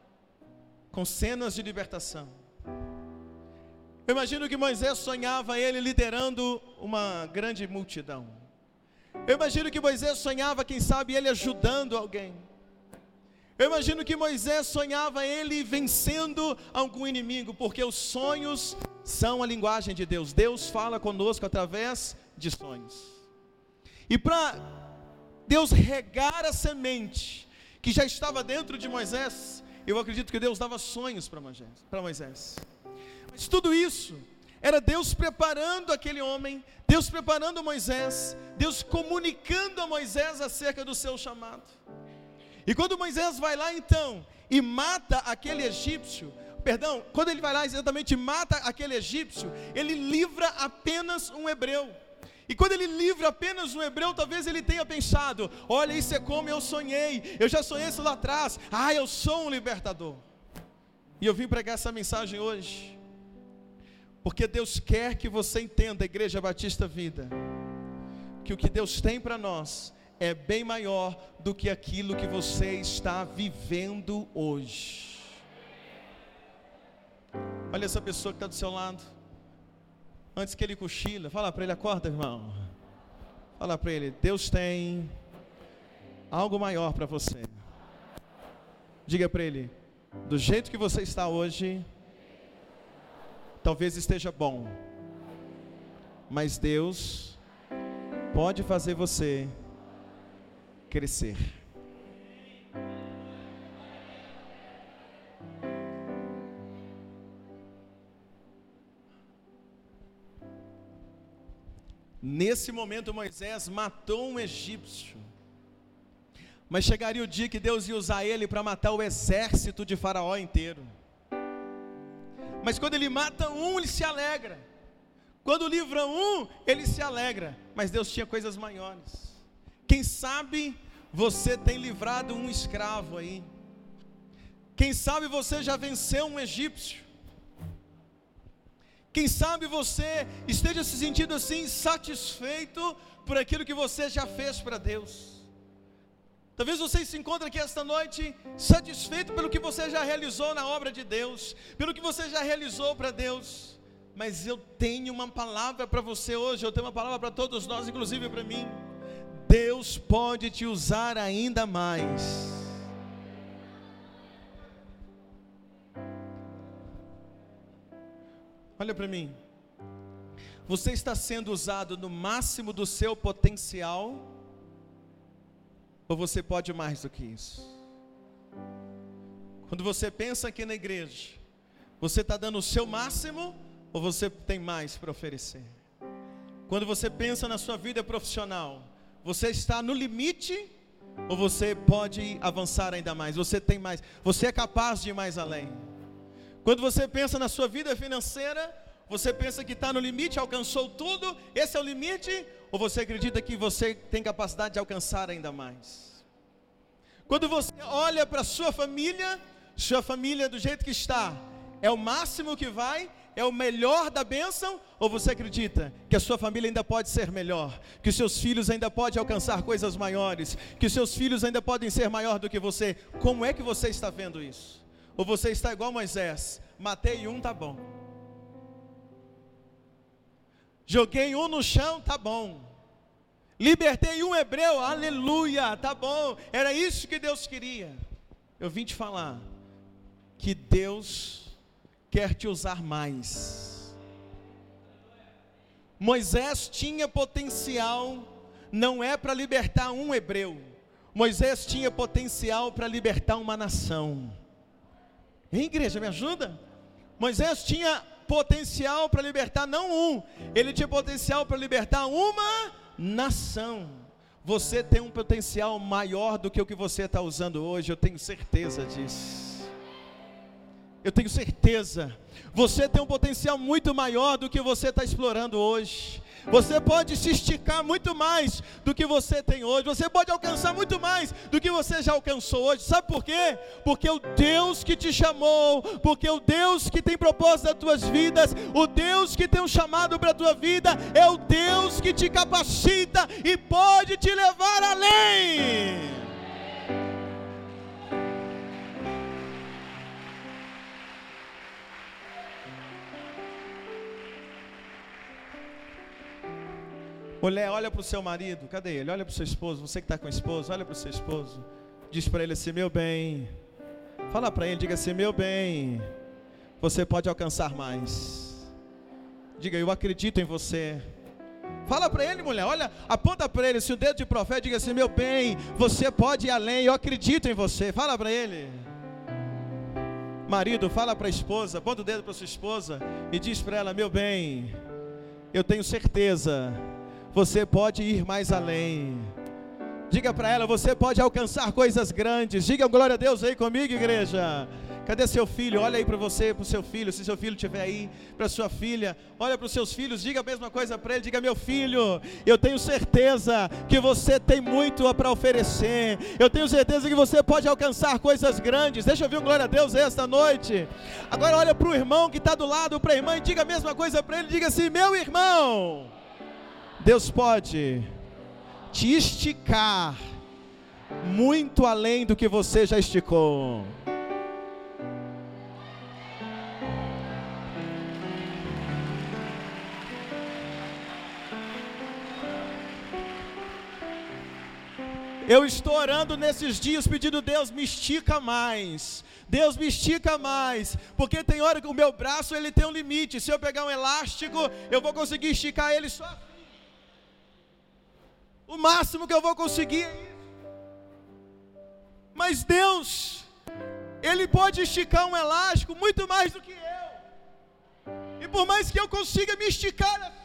com cenas de libertação. Eu imagino que Moisés sonhava ele liderando uma grande multidão. Eu imagino que Moisés sonhava, quem sabe, ele ajudando alguém. Eu imagino que Moisés sonhava ele vencendo algum inimigo, porque os sonhos são a linguagem de Deus. Deus fala conosco através de sonhos. E para Deus regar a semente que já estava dentro de Moisés, eu acredito que Deus dava sonhos para Moisés, Moisés. Mas tudo isso era Deus preparando aquele homem, Deus preparando Moisés, Deus comunicando a Moisés acerca do seu chamado. E quando Moisés vai lá então e mata aquele egípcio, perdão, quando ele vai lá exatamente mata aquele egípcio, ele livra apenas um hebreu. E quando ele livra apenas um hebreu, talvez ele tenha pensado: olha, isso é como eu sonhei, eu já sonhei isso lá atrás, ah, eu sou um libertador. E eu vim pregar essa mensagem hoje, porque Deus quer que você entenda, Igreja Batista Vida, que o que Deus tem para nós é bem maior do que aquilo que você está vivendo hoje. Olha essa pessoa que está do seu lado. Antes que ele cochila, fala para ele: acorda, irmão. Fala para ele: Deus tem algo maior para você. Diga para ele: do jeito que você está hoje, talvez esteja bom, mas Deus pode fazer você crescer. Nesse momento, Moisés matou um egípcio. Mas chegaria o dia que Deus ia usar ele para matar o exército de Faraó inteiro. Mas quando ele mata um, ele se alegra. Quando livra um, ele se alegra. Mas Deus tinha coisas maiores. Quem sabe você tem livrado um escravo aí. Quem sabe você já venceu um egípcio. Quem sabe você esteja se sentindo assim satisfeito por aquilo que você já fez para Deus. Talvez você se encontre aqui esta noite satisfeito pelo que você já realizou na obra de Deus, pelo que você já realizou para Deus. Mas eu tenho uma palavra para você hoje, eu tenho uma palavra para todos nós, inclusive para mim. Deus pode te usar ainda mais. Olha para mim. Você está sendo usado no máximo do seu potencial? Ou você pode mais do que isso? Quando você pensa aqui na igreja, você está dando o seu máximo ou você tem mais para oferecer? Quando você pensa na sua vida profissional, você está no limite ou você pode avançar ainda mais? Você tem mais, você é capaz de ir mais além. Quando você pensa na sua vida financeira, você pensa que está no limite, alcançou tudo, esse é o limite, ou você acredita que você tem capacidade de alcançar ainda mais? Quando você olha para sua família, sua família do jeito que está, é o máximo que vai, é o melhor da bênção, ou você acredita que a sua família ainda pode ser melhor, que os seus filhos ainda podem alcançar coisas maiores, que os seus filhos ainda podem ser maior do que você? Como é que você está vendo isso? Ou você está igual Moisés, matei um, tá bom. Joguei um no chão, tá bom. Libertei um hebreu, aleluia, tá bom. Era isso que Deus queria. Eu vim te falar que Deus quer te usar mais. Moisés tinha potencial, não é para libertar um hebreu. Moisés tinha potencial para libertar uma nação. Hein, igreja, me ajuda? Moisés tinha potencial para libertar não um, ele tinha potencial para libertar uma nação. Você tem um potencial maior do que o que você está usando hoje, eu tenho certeza disso. eu tenho certeza, você tem um potencial muito maior do que você está explorando hoje. Você pode se esticar muito mais do que você tem hoje. Você pode alcançar muito mais do que você já alcançou hoje. Sabe por quê? Porque o Deus que te chamou, porque o Deus que tem propósito nas tuas vidas, o Deus que tem um chamado para a tua vida, é o Deus que te capacita e pode te levar além. Mulher, olha para o seu marido, cadê ele? Olha para o seu esposo, você que está com o esposo, olha para o seu esposo. Diz para ele assim: meu bem. Fala para ele, diga assim: meu bem. Você pode alcançar mais. Diga, eu acredito em você. Fala para ele, mulher, olha, aponta para ele, se o dedo de profeta, diga assim: meu bem, você pode ir além, eu acredito em você. Fala para ele. Marido, fala para a esposa, aponta o dedo para sua esposa e diz para ela: meu bem, eu tenho certeza você pode ir mais além. Diga para ela, você pode alcançar coisas grandes. Diga glória a Deus aí comigo, igreja. Cadê seu filho? Olha aí para você, para o seu filho, se seu filho estiver aí, para sua filha. Olha para os seus filhos, diga a mesma coisa para ele. Diga, meu filho, eu tenho certeza que você tem muito para oferecer. Eu tenho certeza que você pode alcançar coisas grandes. Deixa eu ver um glória a Deus esta noite. Agora olha para o irmão que está do lado, para a irmã, e diga a mesma coisa para ele. Diga assim, meu irmão. Deus pode te esticar muito além do que você já esticou. Eu estou orando nesses dias pedindo Deus me estica mais. Deus me estica mais, porque tem hora que o meu braço ele tem um limite. Se eu pegar um elástico, eu vou conseguir esticar ele só. O máximo que eu vou conseguir é isso. Mas Deus, Ele pode esticar um elástico muito mais do que eu. E por mais que eu consiga me esticar assim,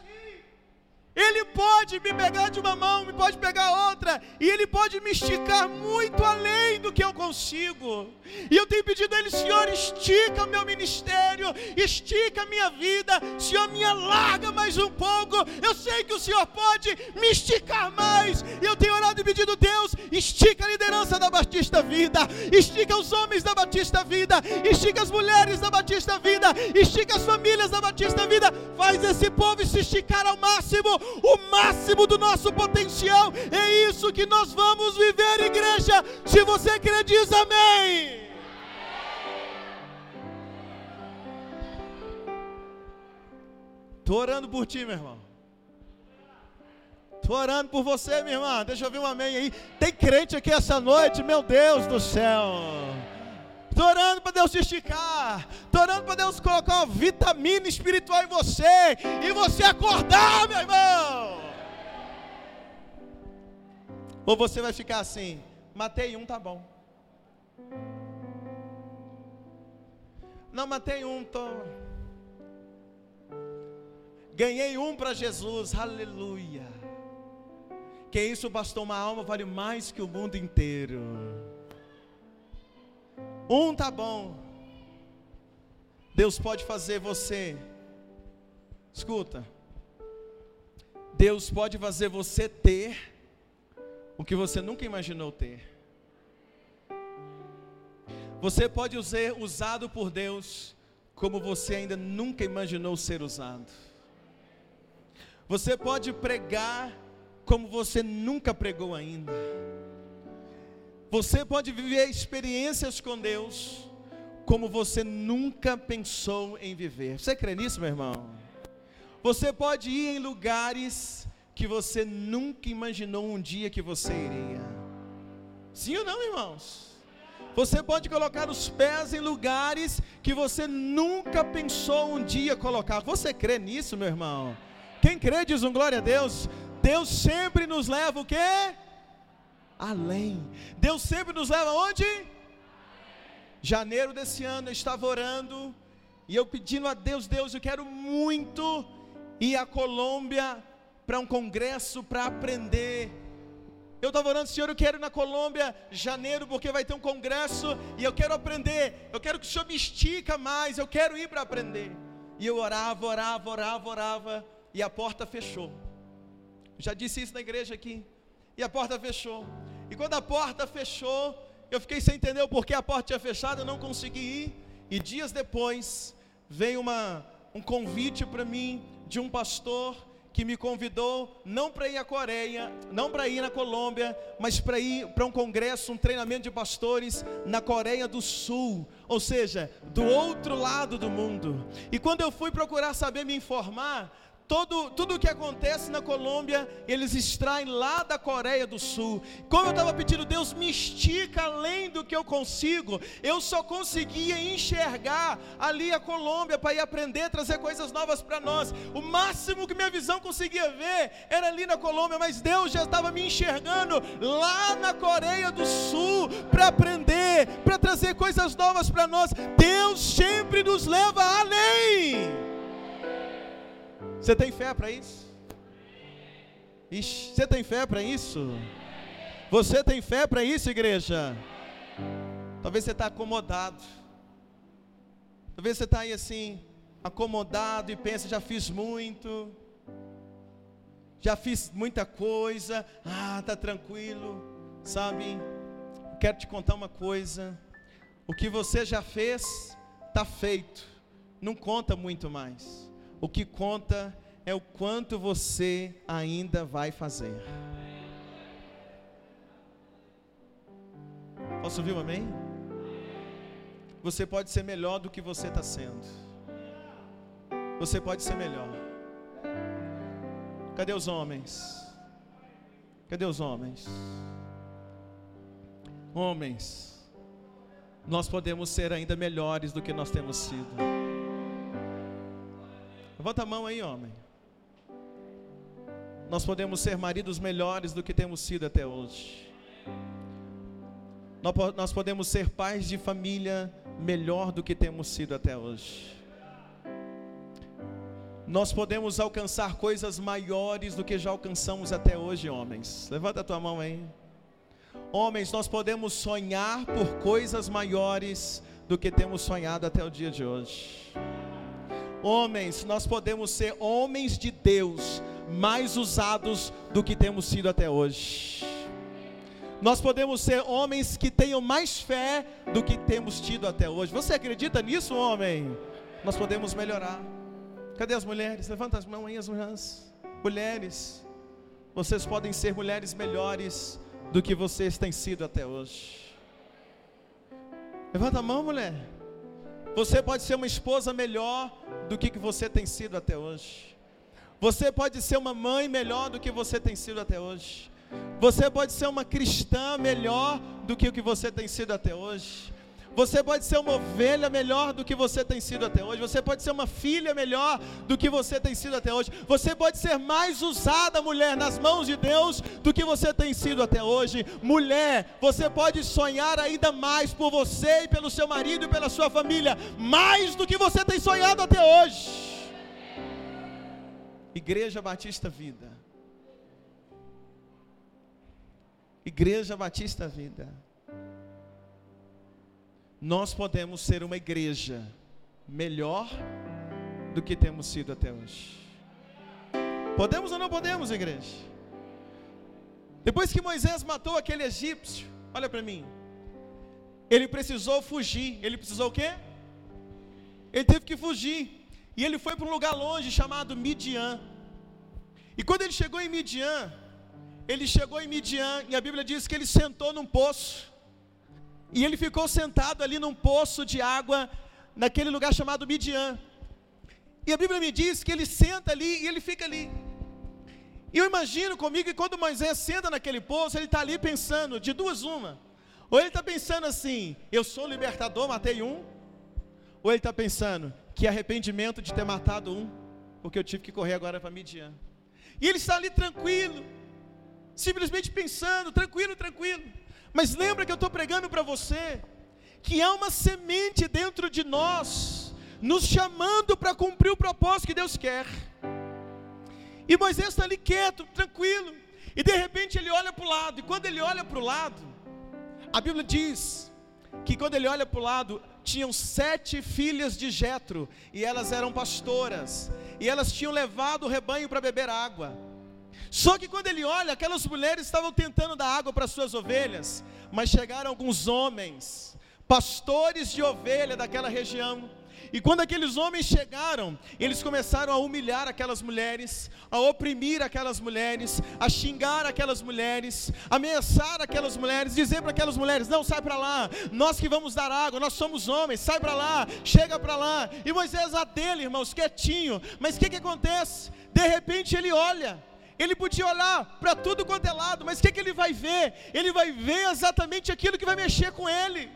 Ele pode me pegar de uma mão, me pode pegar outra, e Ele pode me esticar muito além do que eu consigo. E eu tenho pedido a Ele, Senhor, estica o meu ministério, estica a minha vida, Senhor, me alarga mais um pouco. Eu sei que o Senhor pode me esticar mais. E eu tenho orado e pedido, Deus, estica a liderança da Batista Vida, estica os homens da Batista Vida, estica as mulheres da Batista Vida, estica as famílias da Batista Vida. Faz esse povo se esticar ao máximo, o máximo do nosso potencial. É isso que nós vamos viver, igreja. Se você crê, diz amém. Estou orando por ti, meu irmão. Estou orando por você, minha irmã. Deixa eu ver um amém aí. Tem crente aqui essa noite, meu Deus do céu. Estou orando para Deus te esticar. Estou orando para Deus colocar uma vitamina espiritual em você. E você acordar, meu irmão. Ou você vai ficar assim: matei um, tá bom. Não, matei um, tô. Ganhei um para Jesus, aleluia. Que isso bastou uma alma, vale mais que o mundo inteiro. Um tá bom. Deus pode fazer você. Escuta. Deus pode fazer você ter o que você nunca imaginou ter. Você pode ser usado por Deus como você ainda nunca imaginou ser usado. Você pode pregar como você nunca pregou ainda. Você pode viver experiências com Deus como você nunca pensou em viver. Você crê nisso, meu irmão? Você pode ir em lugares que você nunca imaginou um dia que você iria. Sim ou não, irmãos? Você pode colocar os pés em lugares que você nunca pensou um dia colocar. Você crê nisso, meu irmão? Quem crê diz um glória a Deus. Deus sempre nos leva o quê? Além. Deus sempre nos leva onde? Janeiro desse ano eu estava orando e eu pedindo a Deus, Deus, eu quero muito ir à Colômbia para um congresso para aprender. eu estava orando, Senhor, eu quero ir na Colômbia, janeiro, porque vai ter um congresso e eu quero aprender. Eu quero que o Senhor me estica mais, eu quero ir para aprender. E eu orava, orava, orava, orava, e a porta fechou. Já disse isso na igreja aqui. E a porta fechou. E quando a porta fechou, eu fiquei sem entender o porquê a porta tinha fechado, eu não consegui ir. E dias depois, veio uma, um convite para mim de um pastor que me convidou não para ir à Coreia, não para ir na Colômbia, mas para ir para um congresso, um treinamento de pastores na Coreia do Sul, ou seja, do outro lado do mundo. E quando eu fui procurar saber me informar, Todo, tudo o que acontece na Colômbia, eles extraem lá da Coreia do Sul. Como eu estava pedindo, Deus me estica além do que eu consigo. Eu só conseguia enxergar ali a Colômbia para ir aprender, trazer coisas novas para nós. O máximo que minha visão conseguia ver era ali na Colômbia, mas Deus já estava me enxergando lá na Coreia do Sul para aprender, para trazer coisas novas para nós. Deus sempre nos leva além. Você tem fé para isso? Ixi, você tem fé para isso? Você tem fé para isso, igreja? Talvez você está acomodado. Talvez você está aí assim, acomodado e pensa, já fiz muito. Já fiz muita coisa. Ah, tá tranquilo. Sabe? Quero te contar uma coisa. O que você já fez, está feito. Não conta muito mais. O que conta é o quanto você ainda vai fazer. Posso ouvir um amém? Você pode ser melhor do que você está sendo. Você pode ser melhor. Cadê os homens? Cadê os homens? Homens, nós podemos ser ainda melhores do que nós temos sido. Levanta a mão aí, homem. Nós podemos ser maridos melhores do que temos sido até hoje. Nós podemos ser pais de família melhor do que temos sido até hoje. Nós podemos alcançar coisas maiores do que já alcançamos até hoje, homens. Levanta a tua mão aí. Homens, nós podemos sonhar por coisas maiores do que temos sonhado até o dia de hoje. Homens, nós podemos ser homens de Deus mais usados do que temos sido até hoje. Nós podemos ser homens que tenham mais fé do que temos tido até hoje. Você acredita nisso, homem? Nós podemos melhorar. Cadê as mulheres? Levanta as mãos aí, as mulheres. Mulheres, vocês podem ser mulheres melhores do que vocês têm sido até hoje. Levanta a mão, mulher. Você pode ser uma esposa melhor do que você tem sido até hoje. Você pode ser uma mãe melhor do que você tem sido até hoje. Você pode ser uma cristã melhor do que o que você tem sido até hoje. Você pode ser uma ovelha melhor do que você tem sido até hoje. Você pode ser uma filha melhor do que você tem sido até hoje. Você pode ser mais usada, mulher, nas mãos de Deus do que você tem sido até hoje. Mulher, você pode sonhar ainda mais por você e pelo seu marido e pela sua família, mais do que você tem sonhado até hoje. Igreja Batista Vida. Igreja Batista Vida nós podemos ser uma igreja melhor do que temos sido até hoje. Podemos ou não podemos, igreja? Depois que Moisés matou aquele egípcio, olha para mim. Ele precisou fugir. Ele precisou o quê? Ele teve que fugir. E ele foi para um lugar longe chamado Midian. E quando ele chegou em Midian, ele chegou em Midian e a Bíblia diz que ele sentou num poço. E ele ficou sentado ali num poço de água, naquele lugar chamado Midian. E a Bíblia me diz que ele senta ali e ele fica ali. E eu imagino comigo que quando Moisés senta naquele poço, ele está ali pensando, de duas uma. Ou ele está pensando assim, eu sou libertador, matei um. Ou ele está pensando, que arrependimento de ter matado um, porque eu tive que correr agora para Midian. E ele está ali tranquilo, simplesmente pensando, tranquilo, tranquilo. Mas lembra que eu estou pregando para você que há uma semente dentro de nós, nos chamando para cumprir o propósito que Deus quer. E Moisés está ali quieto, tranquilo. E de repente ele olha para o lado, e quando ele olha para o lado, a Bíblia diz que quando ele olha para o lado, tinham sete filhas de Jetro, e elas eram pastoras, e elas tinham levado o rebanho para beber água. Só que quando ele olha, aquelas mulheres estavam tentando dar água para suas ovelhas, mas chegaram alguns homens, pastores de ovelha daquela região, e quando aqueles homens chegaram, eles começaram a humilhar aquelas mulheres, a oprimir aquelas mulheres, a xingar aquelas mulheres, ameaçar aquelas mulheres, dizer para aquelas mulheres: não, sai para lá, nós que vamos dar água, nós somos homens, sai para lá, chega para lá. E Moisés a dele, irmãos, quietinho, mas o que, que acontece? De repente ele olha. Ele podia olhar para tudo quanto é lado, mas o que, que ele vai ver? Ele vai ver exatamente aquilo que vai mexer com ele.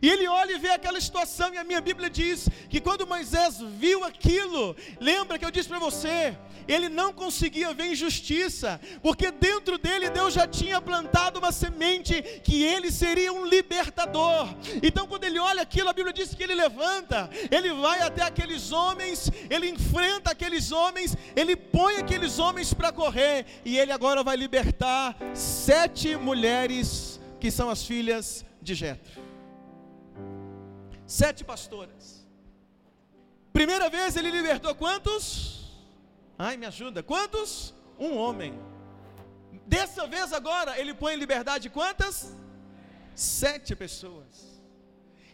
E ele olha e vê aquela situação, e a minha Bíblia diz que quando Moisés viu aquilo, lembra que eu disse para você, ele não conseguia ver injustiça, porque dentro dele Deus já tinha plantado uma semente que ele seria um libertador. Então, quando ele olha aquilo, a Bíblia diz que ele levanta, ele vai até aqueles homens, ele enfrenta aqueles homens, ele põe aqueles homens para correr, e ele agora vai libertar sete mulheres que são as filhas de Jetro sete pastoras. Primeira vez ele libertou quantos? Ai, me ajuda. Quantos? Um homem. Dessa vez agora ele põe em liberdade quantas? Sete pessoas.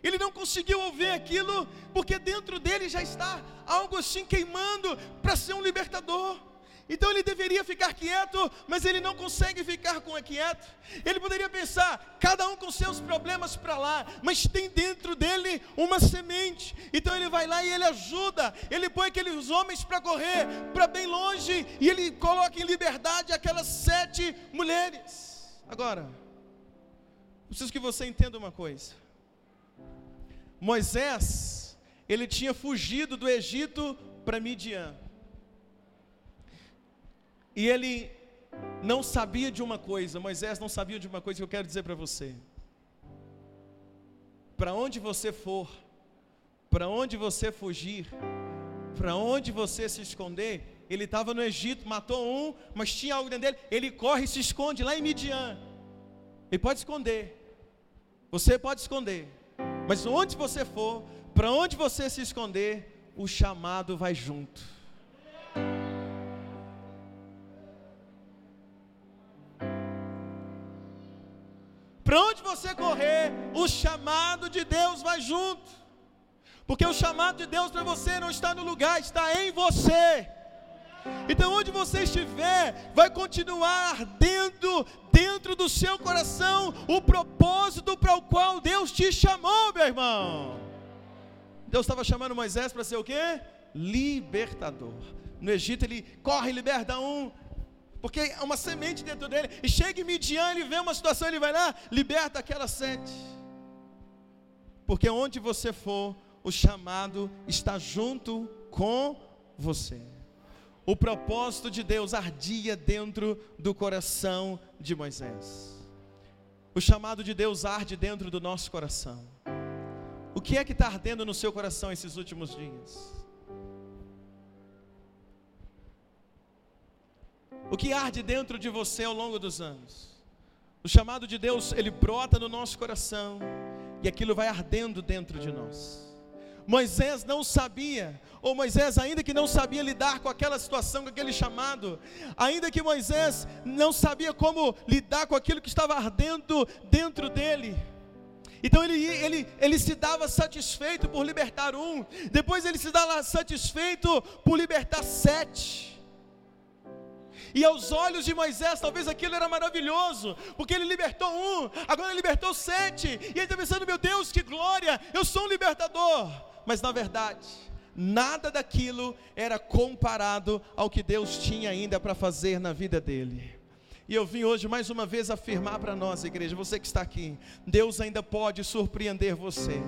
Ele não conseguiu ouvir aquilo porque dentro dele já está algo assim queimando para ser um libertador. Então ele deveria ficar quieto, mas ele não consegue ficar com quieto. Ele poderia pensar, cada um com seus problemas para lá, mas tem dentro dele uma semente. Então ele vai lá e ele ajuda, ele põe aqueles homens para correr para bem longe e ele coloca em liberdade aquelas sete mulheres. Agora, preciso que você entenda uma coisa. Moisés, ele tinha fugido do Egito para Midian. E ele não sabia de uma coisa, Moisés não sabia de uma coisa que eu quero dizer para você. Para onde você for, para onde você fugir, para onde você se esconder, ele estava no Egito, matou um, mas tinha algo dentro dele, ele corre e se esconde lá em Midian. Ele pode esconder, você pode esconder, mas onde você for, para onde você se esconder, o chamado vai junto. Você correr, o chamado de Deus vai junto. Porque o chamado de Deus para você não está no lugar, está em você. Então, onde você estiver, vai continuar dentro, dentro do seu coração, o propósito para o qual Deus te chamou, meu irmão. Deus estava chamando Moisés para ser o quê? Libertador. No Egito ele corre liberta um, porque é uma semente dentro dele. E chega em Midian, ele vê uma situação, ele vai lá, liberta aquela sete. Porque onde você for, o chamado está junto com você. O propósito de Deus ardia dentro do coração de Moisés. O chamado de Deus arde dentro do nosso coração. O que é que está ardendo no seu coração esses últimos dias? O que arde dentro de você ao longo dos anos. O chamado de Deus, ele brota no nosso coração e aquilo vai ardendo dentro de nós. Moisés não sabia, ou Moisés, ainda que não sabia lidar com aquela situação, com aquele chamado, ainda que Moisés não sabia como lidar com aquilo que estava ardendo dentro dele, então ele, ele, ele se dava satisfeito por libertar um, depois ele se dava satisfeito por libertar sete. E aos olhos de Moisés, talvez aquilo era maravilhoso, porque ele libertou um, agora ele libertou sete. E ele está pensando: meu Deus, que glória, eu sou um libertador. Mas na verdade, nada daquilo era comparado ao que Deus tinha ainda para fazer na vida dele. E eu vim hoje mais uma vez afirmar para nós, igreja, você que está aqui, Deus ainda pode surpreender você.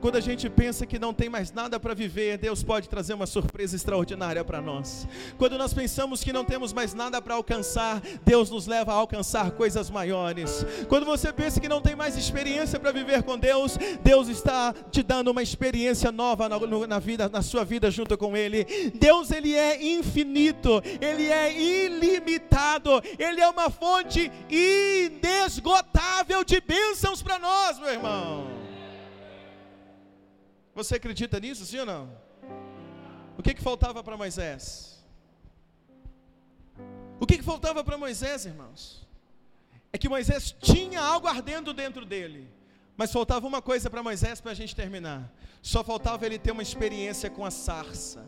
Quando a gente pensa que não tem mais nada para viver, Deus pode trazer uma surpresa extraordinária para nós. Quando nós pensamos que não temos mais nada para alcançar, Deus nos leva a alcançar coisas maiores. Quando você pensa que não tem mais experiência para viver com Deus, Deus está te dando uma experiência nova na, na vida, na sua vida junto com Ele. Deus ele é infinito, Ele é ilimitado, Ele é uma fonte inesgotável de bênçãos para nós, meu irmão. Você acredita nisso, sim ou não? O que, que faltava para Moisés? O que, que faltava para Moisés, irmãos? É que Moisés tinha algo ardendo dentro dele, mas faltava uma coisa para Moisés para a gente terminar: só faltava ele ter uma experiência com a sarça,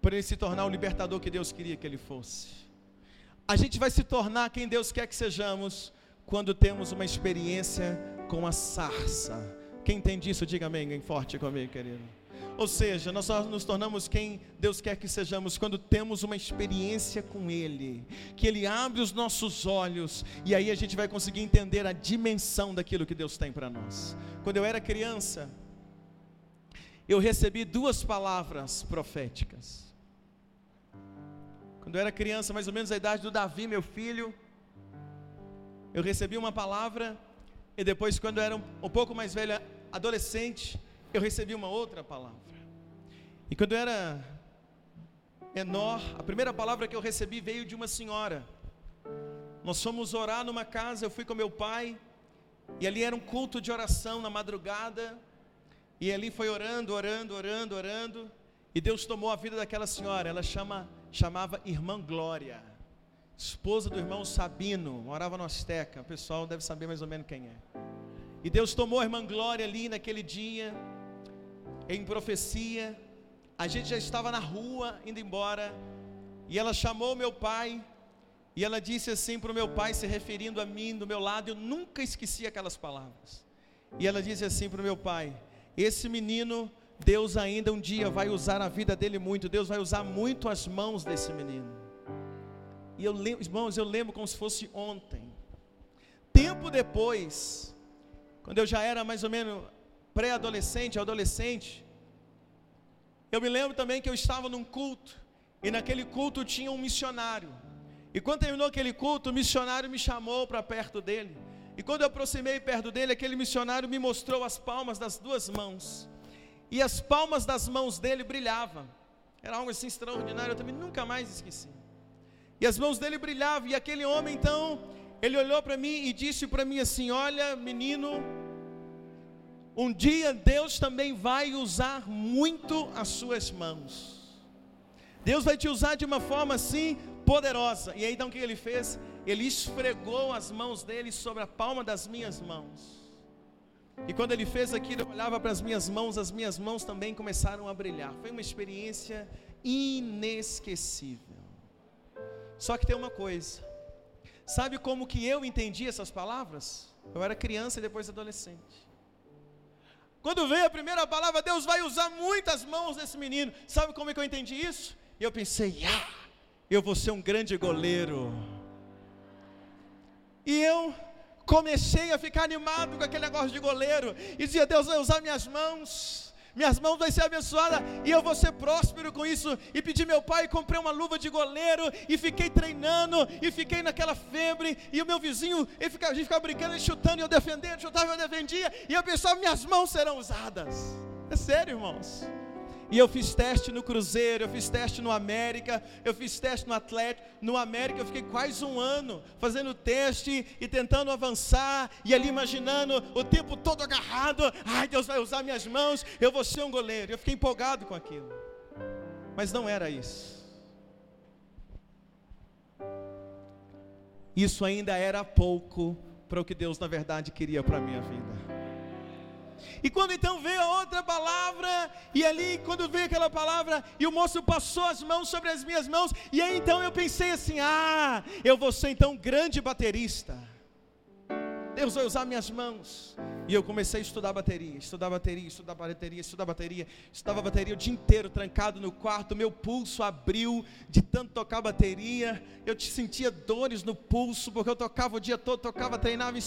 para ele se tornar o libertador que Deus queria que ele fosse. A gente vai se tornar quem Deus quer que sejamos quando temos uma experiência com a sarça. Quem entende isso, diga amém, forte comigo, querido. Ou seja, nós só nos tornamos quem Deus quer que sejamos quando temos uma experiência com Ele, que Ele abre os nossos olhos e aí a gente vai conseguir entender a dimensão daquilo que Deus tem para nós. Quando eu era criança, eu recebi duas palavras proféticas. Quando eu era criança, mais ou menos a idade do Davi, meu filho, eu recebi uma palavra e depois, quando eu era um, um pouco mais velho, adolescente, eu recebi uma outra palavra. E quando eu era menor, a primeira palavra que eu recebi veio de uma senhora. Nós fomos orar numa casa, eu fui com meu pai, e ali era um culto de oração na madrugada, e ali foi orando, orando, orando, orando, e Deus tomou a vida daquela senhora, ela chama, chamava Irmã Glória, esposa do irmão Sabino, morava no Azteca, o pessoal deve saber mais ou menos quem é. E Deus tomou a irmã Glória ali naquele dia, em profecia. A gente já estava na rua, indo embora, e ela chamou meu pai, e ela disse assim para o meu pai, se referindo a mim, do meu lado, eu nunca esqueci aquelas palavras. E ela disse assim para o meu pai: Esse menino, Deus ainda um dia vai usar a vida dele muito, Deus vai usar muito as mãos desse menino. E eu lembro, irmãos, eu lembro como se fosse ontem. Tempo depois, quando eu já era mais ou menos pré-adolescente, adolescente, eu me lembro também que eu estava num culto, e naquele culto tinha um missionário. E quando terminou aquele culto, o missionário me chamou para perto dele. E quando eu aproximei perto dele, aquele missionário me mostrou as palmas das duas mãos. E as palmas das mãos dele brilhavam. Era algo assim extraordinário, eu também nunca mais esqueci. E as mãos dele brilhavam, e aquele homem então, ele olhou para mim e disse para mim assim: Olha, menino, um dia Deus também vai usar muito as suas mãos. Deus vai te usar de uma forma assim poderosa. E aí então o que ele fez? Ele esfregou as mãos dele sobre a palma das minhas mãos. E quando ele fez aquilo, eu olhava para as minhas mãos, as minhas mãos também começaram a brilhar. Foi uma experiência inesquecível. Só que tem uma coisa. Sabe como que eu entendi essas palavras? Eu era criança e depois adolescente. Quando veio a primeira palavra, Deus vai usar muitas mãos desse menino. Sabe como é que eu entendi isso? E eu pensei, ah, eu vou ser um grande goleiro. E eu comecei a ficar animado com aquele negócio de goleiro. E dizia, Deus vai usar minhas mãos. Minhas mãos vão ser abençoadas e eu vou ser próspero com isso. E pedi meu pai, comprei uma luva de goleiro e fiquei treinando e fiquei naquela febre. E o meu vizinho, ele ficava, a gente ficava brincando, ele chutando e eu defendendo, chutava e eu defendia. E eu pensava, minhas mãos serão usadas. É sério, irmãos. E eu fiz teste no Cruzeiro, eu fiz teste no América, eu fiz teste no Atlético. No América eu fiquei quase um ano fazendo teste e tentando avançar, e ali imaginando o tempo todo agarrado. Ai, Deus vai usar minhas mãos, eu vou ser um goleiro. Eu fiquei empolgado com aquilo. Mas não era isso. Isso ainda era pouco para o que Deus na verdade queria para a minha vida. E quando então veio a outra palavra, e ali, quando veio aquela palavra, e o moço passou as mãos sobre as minhas mãos, e aí então eu pensei assim: ah, eu vou ser então um grande baterista. Deus vai usar minhas mãos. E eu comecei a estudar bateria, estudar bateria, estudar bateria, estudar bateria, estudava bateria o dia inteiro, trancado no quarto, meu pulso abriu de tanto tocar bateria, eu te sentia dores no pulso, porque eu tocava o dia todo, tocava, treinava,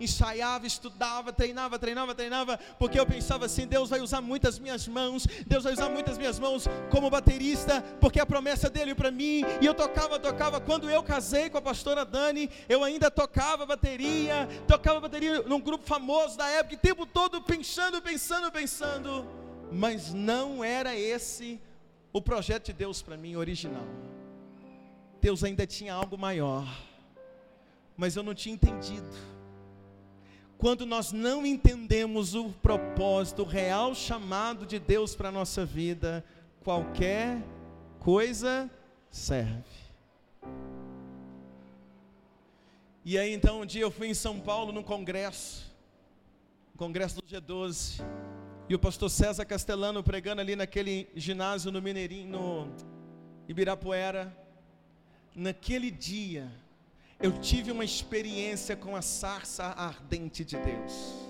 ensaiava, estudava, treinava, treinava, treinava, porque eu pensava assim, Deus vai usar muitas minhas mãos, Deus vai usar muitas minhas mãos como baterista, porque a promessa dele para mim, e eu tocava, tocava, quando eu casei com a pastora Dani, eu ainda tocava bateria, tocava bateria num grupo famoso da época, o tempo todo pensando, pensando, pensando, mas não era esse o projeto de Deus para mim original. Deus ainda tinha algo maior, mas eu não tinha entendido. Quando nós não entendemos o propósito, o real chamado de Deus para a nossa vida, qualquer coisa serve. E aí então um dia eu fui em São Paulo num congresso, congresso do G12, e o pastor César Castellano pregando ali naquele ginásio no Mineirinho, no Ibirapuera. Naquele dia, eu tive uma experiência com a sarça ardente de Deus.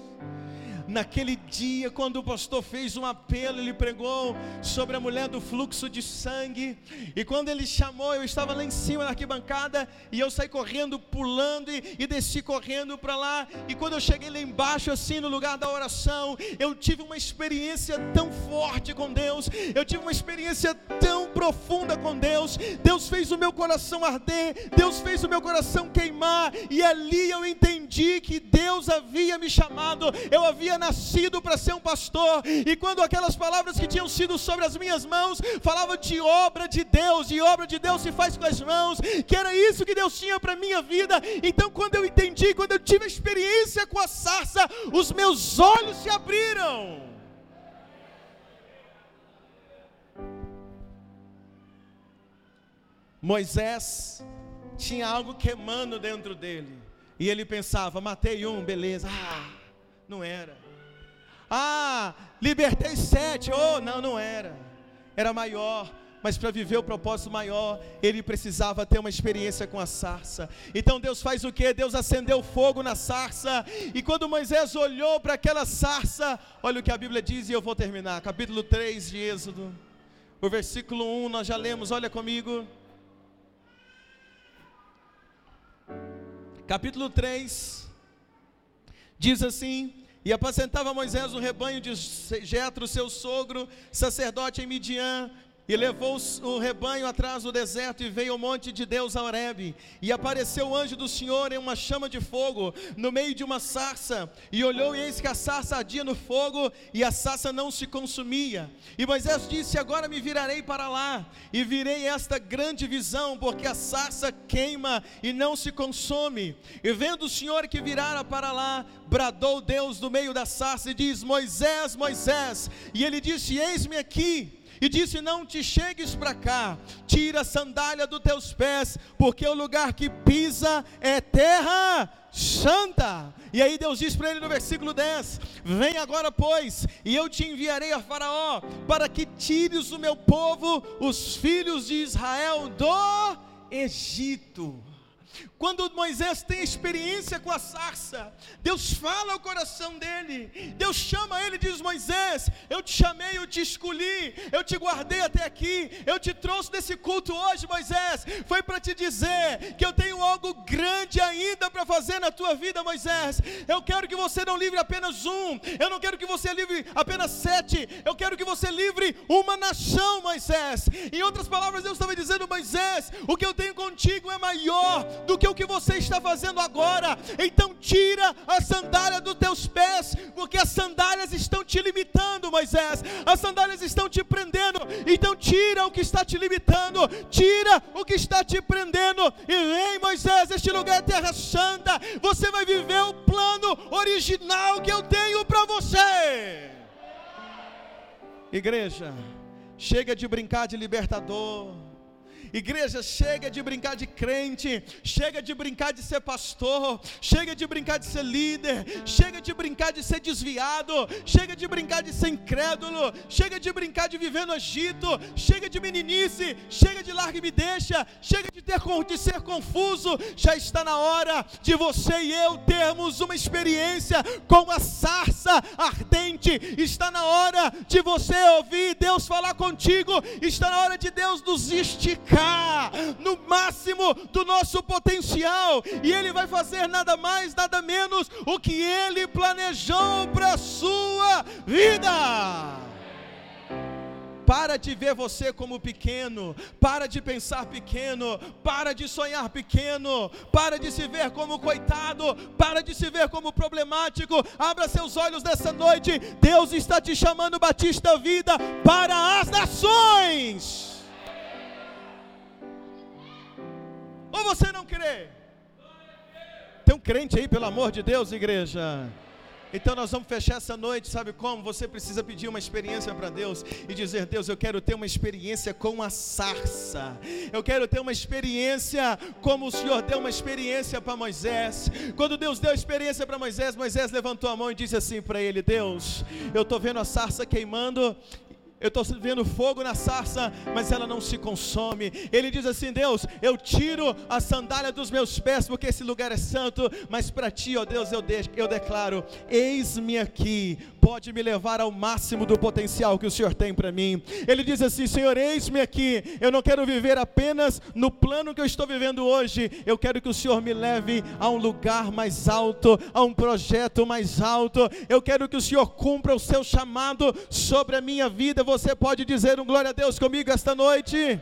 Naquele dia, quando o pastor fez um apelo, ele pregou sobre a mulher do fluxo de sangue. E quando ele chamou, eu estava lá em cima na arquibancada. E eu saí correndo, pulando e, e desci correndo para lá. E quando eu cheguei lá embaixo, assim, no lugar da oração, eu tive uma experiência tão forte com Deus. Eu tive uma experiência tão profunda com Deus. Deus fez o meu coração arder. Deus fez o meu coração queimar. E ali eu entendi que Deus havia me chamado. Eu havia nascido para ser um pastor. E quando aquelas palavras que tinham sido sobre as minhas mãos falavam de obra de Deus, e obra de Deus se faz com as mãos, que era isso que Deus tinha para minha vida. Então, quando eu entendi, quando eu tive a experiência com a sarça, os meus olhos se abriram. Moisés tinha algo queimando dentro dele. E ele pensava: matei um, beleza. Ah, não era. Ah, libertei sete. Oh, não, não era. Era maior. Mas para viver o propósito maior, ele precisava ter uma experiência com a sarça. Então Deus faz o que? Deus acendeu fogo na sarça. E quando Moisés olhou para aquela sarça, olha o que a Bíblia diz, e eu vou terminar. Capítulo 3 de Êxodo. O versículo 1 nós já lemos, olha comigo. capítulo 3, diz assim: E apacentava Moisés o rebanho de Jetro, seu sogro, sacerdote em Midian, e levou o rebanho atrás do deserto e veio ao monte de Deus a Horebe. E apareceu o anjo do Senhor em uma chama de fogo, no meio de uma sarça. E olhou, e eis que a sarça ardia no fogo, e a sarça não se consumia. E Moisés disse: Agora me virarei para lá, e virei esta grande visão, porque a sarça queima e não se consome. E vendo o Senhor que virara para lá, bradou Deus do meio da sarça e diz: Moisés, Moisés. E ele disse: Eis-me aqui. E disse: Não te chegues para cá, tira a sandália dos teus pés, porque o lugar que pisa é terra santa. E aí Deus diz para ele no versículo 10: Vem agora, pois, e eu te enviarei a Faraó, para que tires o meu povo, os filhos de Israel, do Egito. Quando Moisés tem experiência com a sarça, Deus fala ao coração dele, Deus chama ele e diz: Moisés, eu te chamei, eu te escolhi, eu te guardei até aqui, eu te trouxe desse culto hoje, Moisés, foi para te dizer que eu tenho algo grande ainda para fazer na tua vida, Moisés. Eu quero que você não livre apenas um, eu não quero que você livre apenas sete, eu quero que você livre uma nação, Moisés. Em outras palavras, Deus estava dizendo: Moisés, o que eu tenho contigo é maior do que o que você está fazendo agora. Então tira a sandália dos teus pés, porque as sandálias estão te limitando, Moisés. As sandálias estão te prendendo. Então tira o que está te limitando, tira o que está te prendendo e vem, Moisés, este lugar é terra santa. Você vai viver o plano original que eu tenho para você. Igreja, chega de brincar de libertador. Igreja, chega de brincar de crente, chega de brincar de ser pastor, chega de brincar de ser líder, chega de brincar de ser desviado, chega de brincar de ser incrédulo, chega de brincar de viver no Egito, chega de meninice, chega de larga e me deixa, chega de, ter, de ser confuso. Já está na hora de você e eu termos uma experiência com a sarça ardente. Está na hora de você ouvir Deus falar contigo. Está na hora de Deus nos esticar no máximo do nosso potencial. E Ele vai fazer nada mais, nada menos o que Ele planejou para a sua vida. Para de ver você como pequeno, para de pensar pequeno, para de sonhar pequeno, para de se ver como coitado, para de se ver como problemático. Abra seus olhos nessa noite. Deus está te chamando, Batista Vida, para as nações. Ou você não crê? Tem um crente aí, pelo amor de Deus, igreja. Então nós vamos fechar essa noite, sabe como? Você precisa pedir uma experiência para Deus e dizer: Deus, eu quero ter uma experiência com a sarça. Eu quero ter uma experiência como o Senhor deu uma experiência para Moisés. Quando Deus deu a experiência para Moisés, Moisés levantou a mão e disse assim para ele: Deus, eu estou vendo a sarça queimando eu estou vendo fogo na sarça, mas ela não se consome. Ele diz assim: Deus, eu tiro a sandália dos meus pés, porque esse lugar é santo, mas para ti, ó Deus, eu, de, eu declaro: eis-me aqui, pode me levar ao máximo do potencial que o Senhor tem para mim. Ele diz assim: Senhor, eis-me aqui, eu não quero viver apenas no plano que eu estou vivendo hoje, eu quero que o Senhor me leve a um lugar mais alto, a um projeto mais alto, eu quero que o Senhor cumpra o seu chamado sobre a minha vida você pode dizer um glória a Deus comigo esta noite?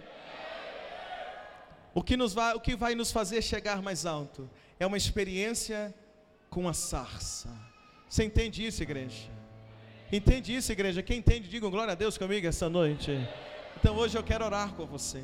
O que, nos vai, o que vai nos fazer chegar mais alto é uma experiência com a sarça. Você entende isso, igreja? Entende isso, igreja? Quem entende, diga um glória a Deus comigo esta noite. Então hoje eu quero orar com você.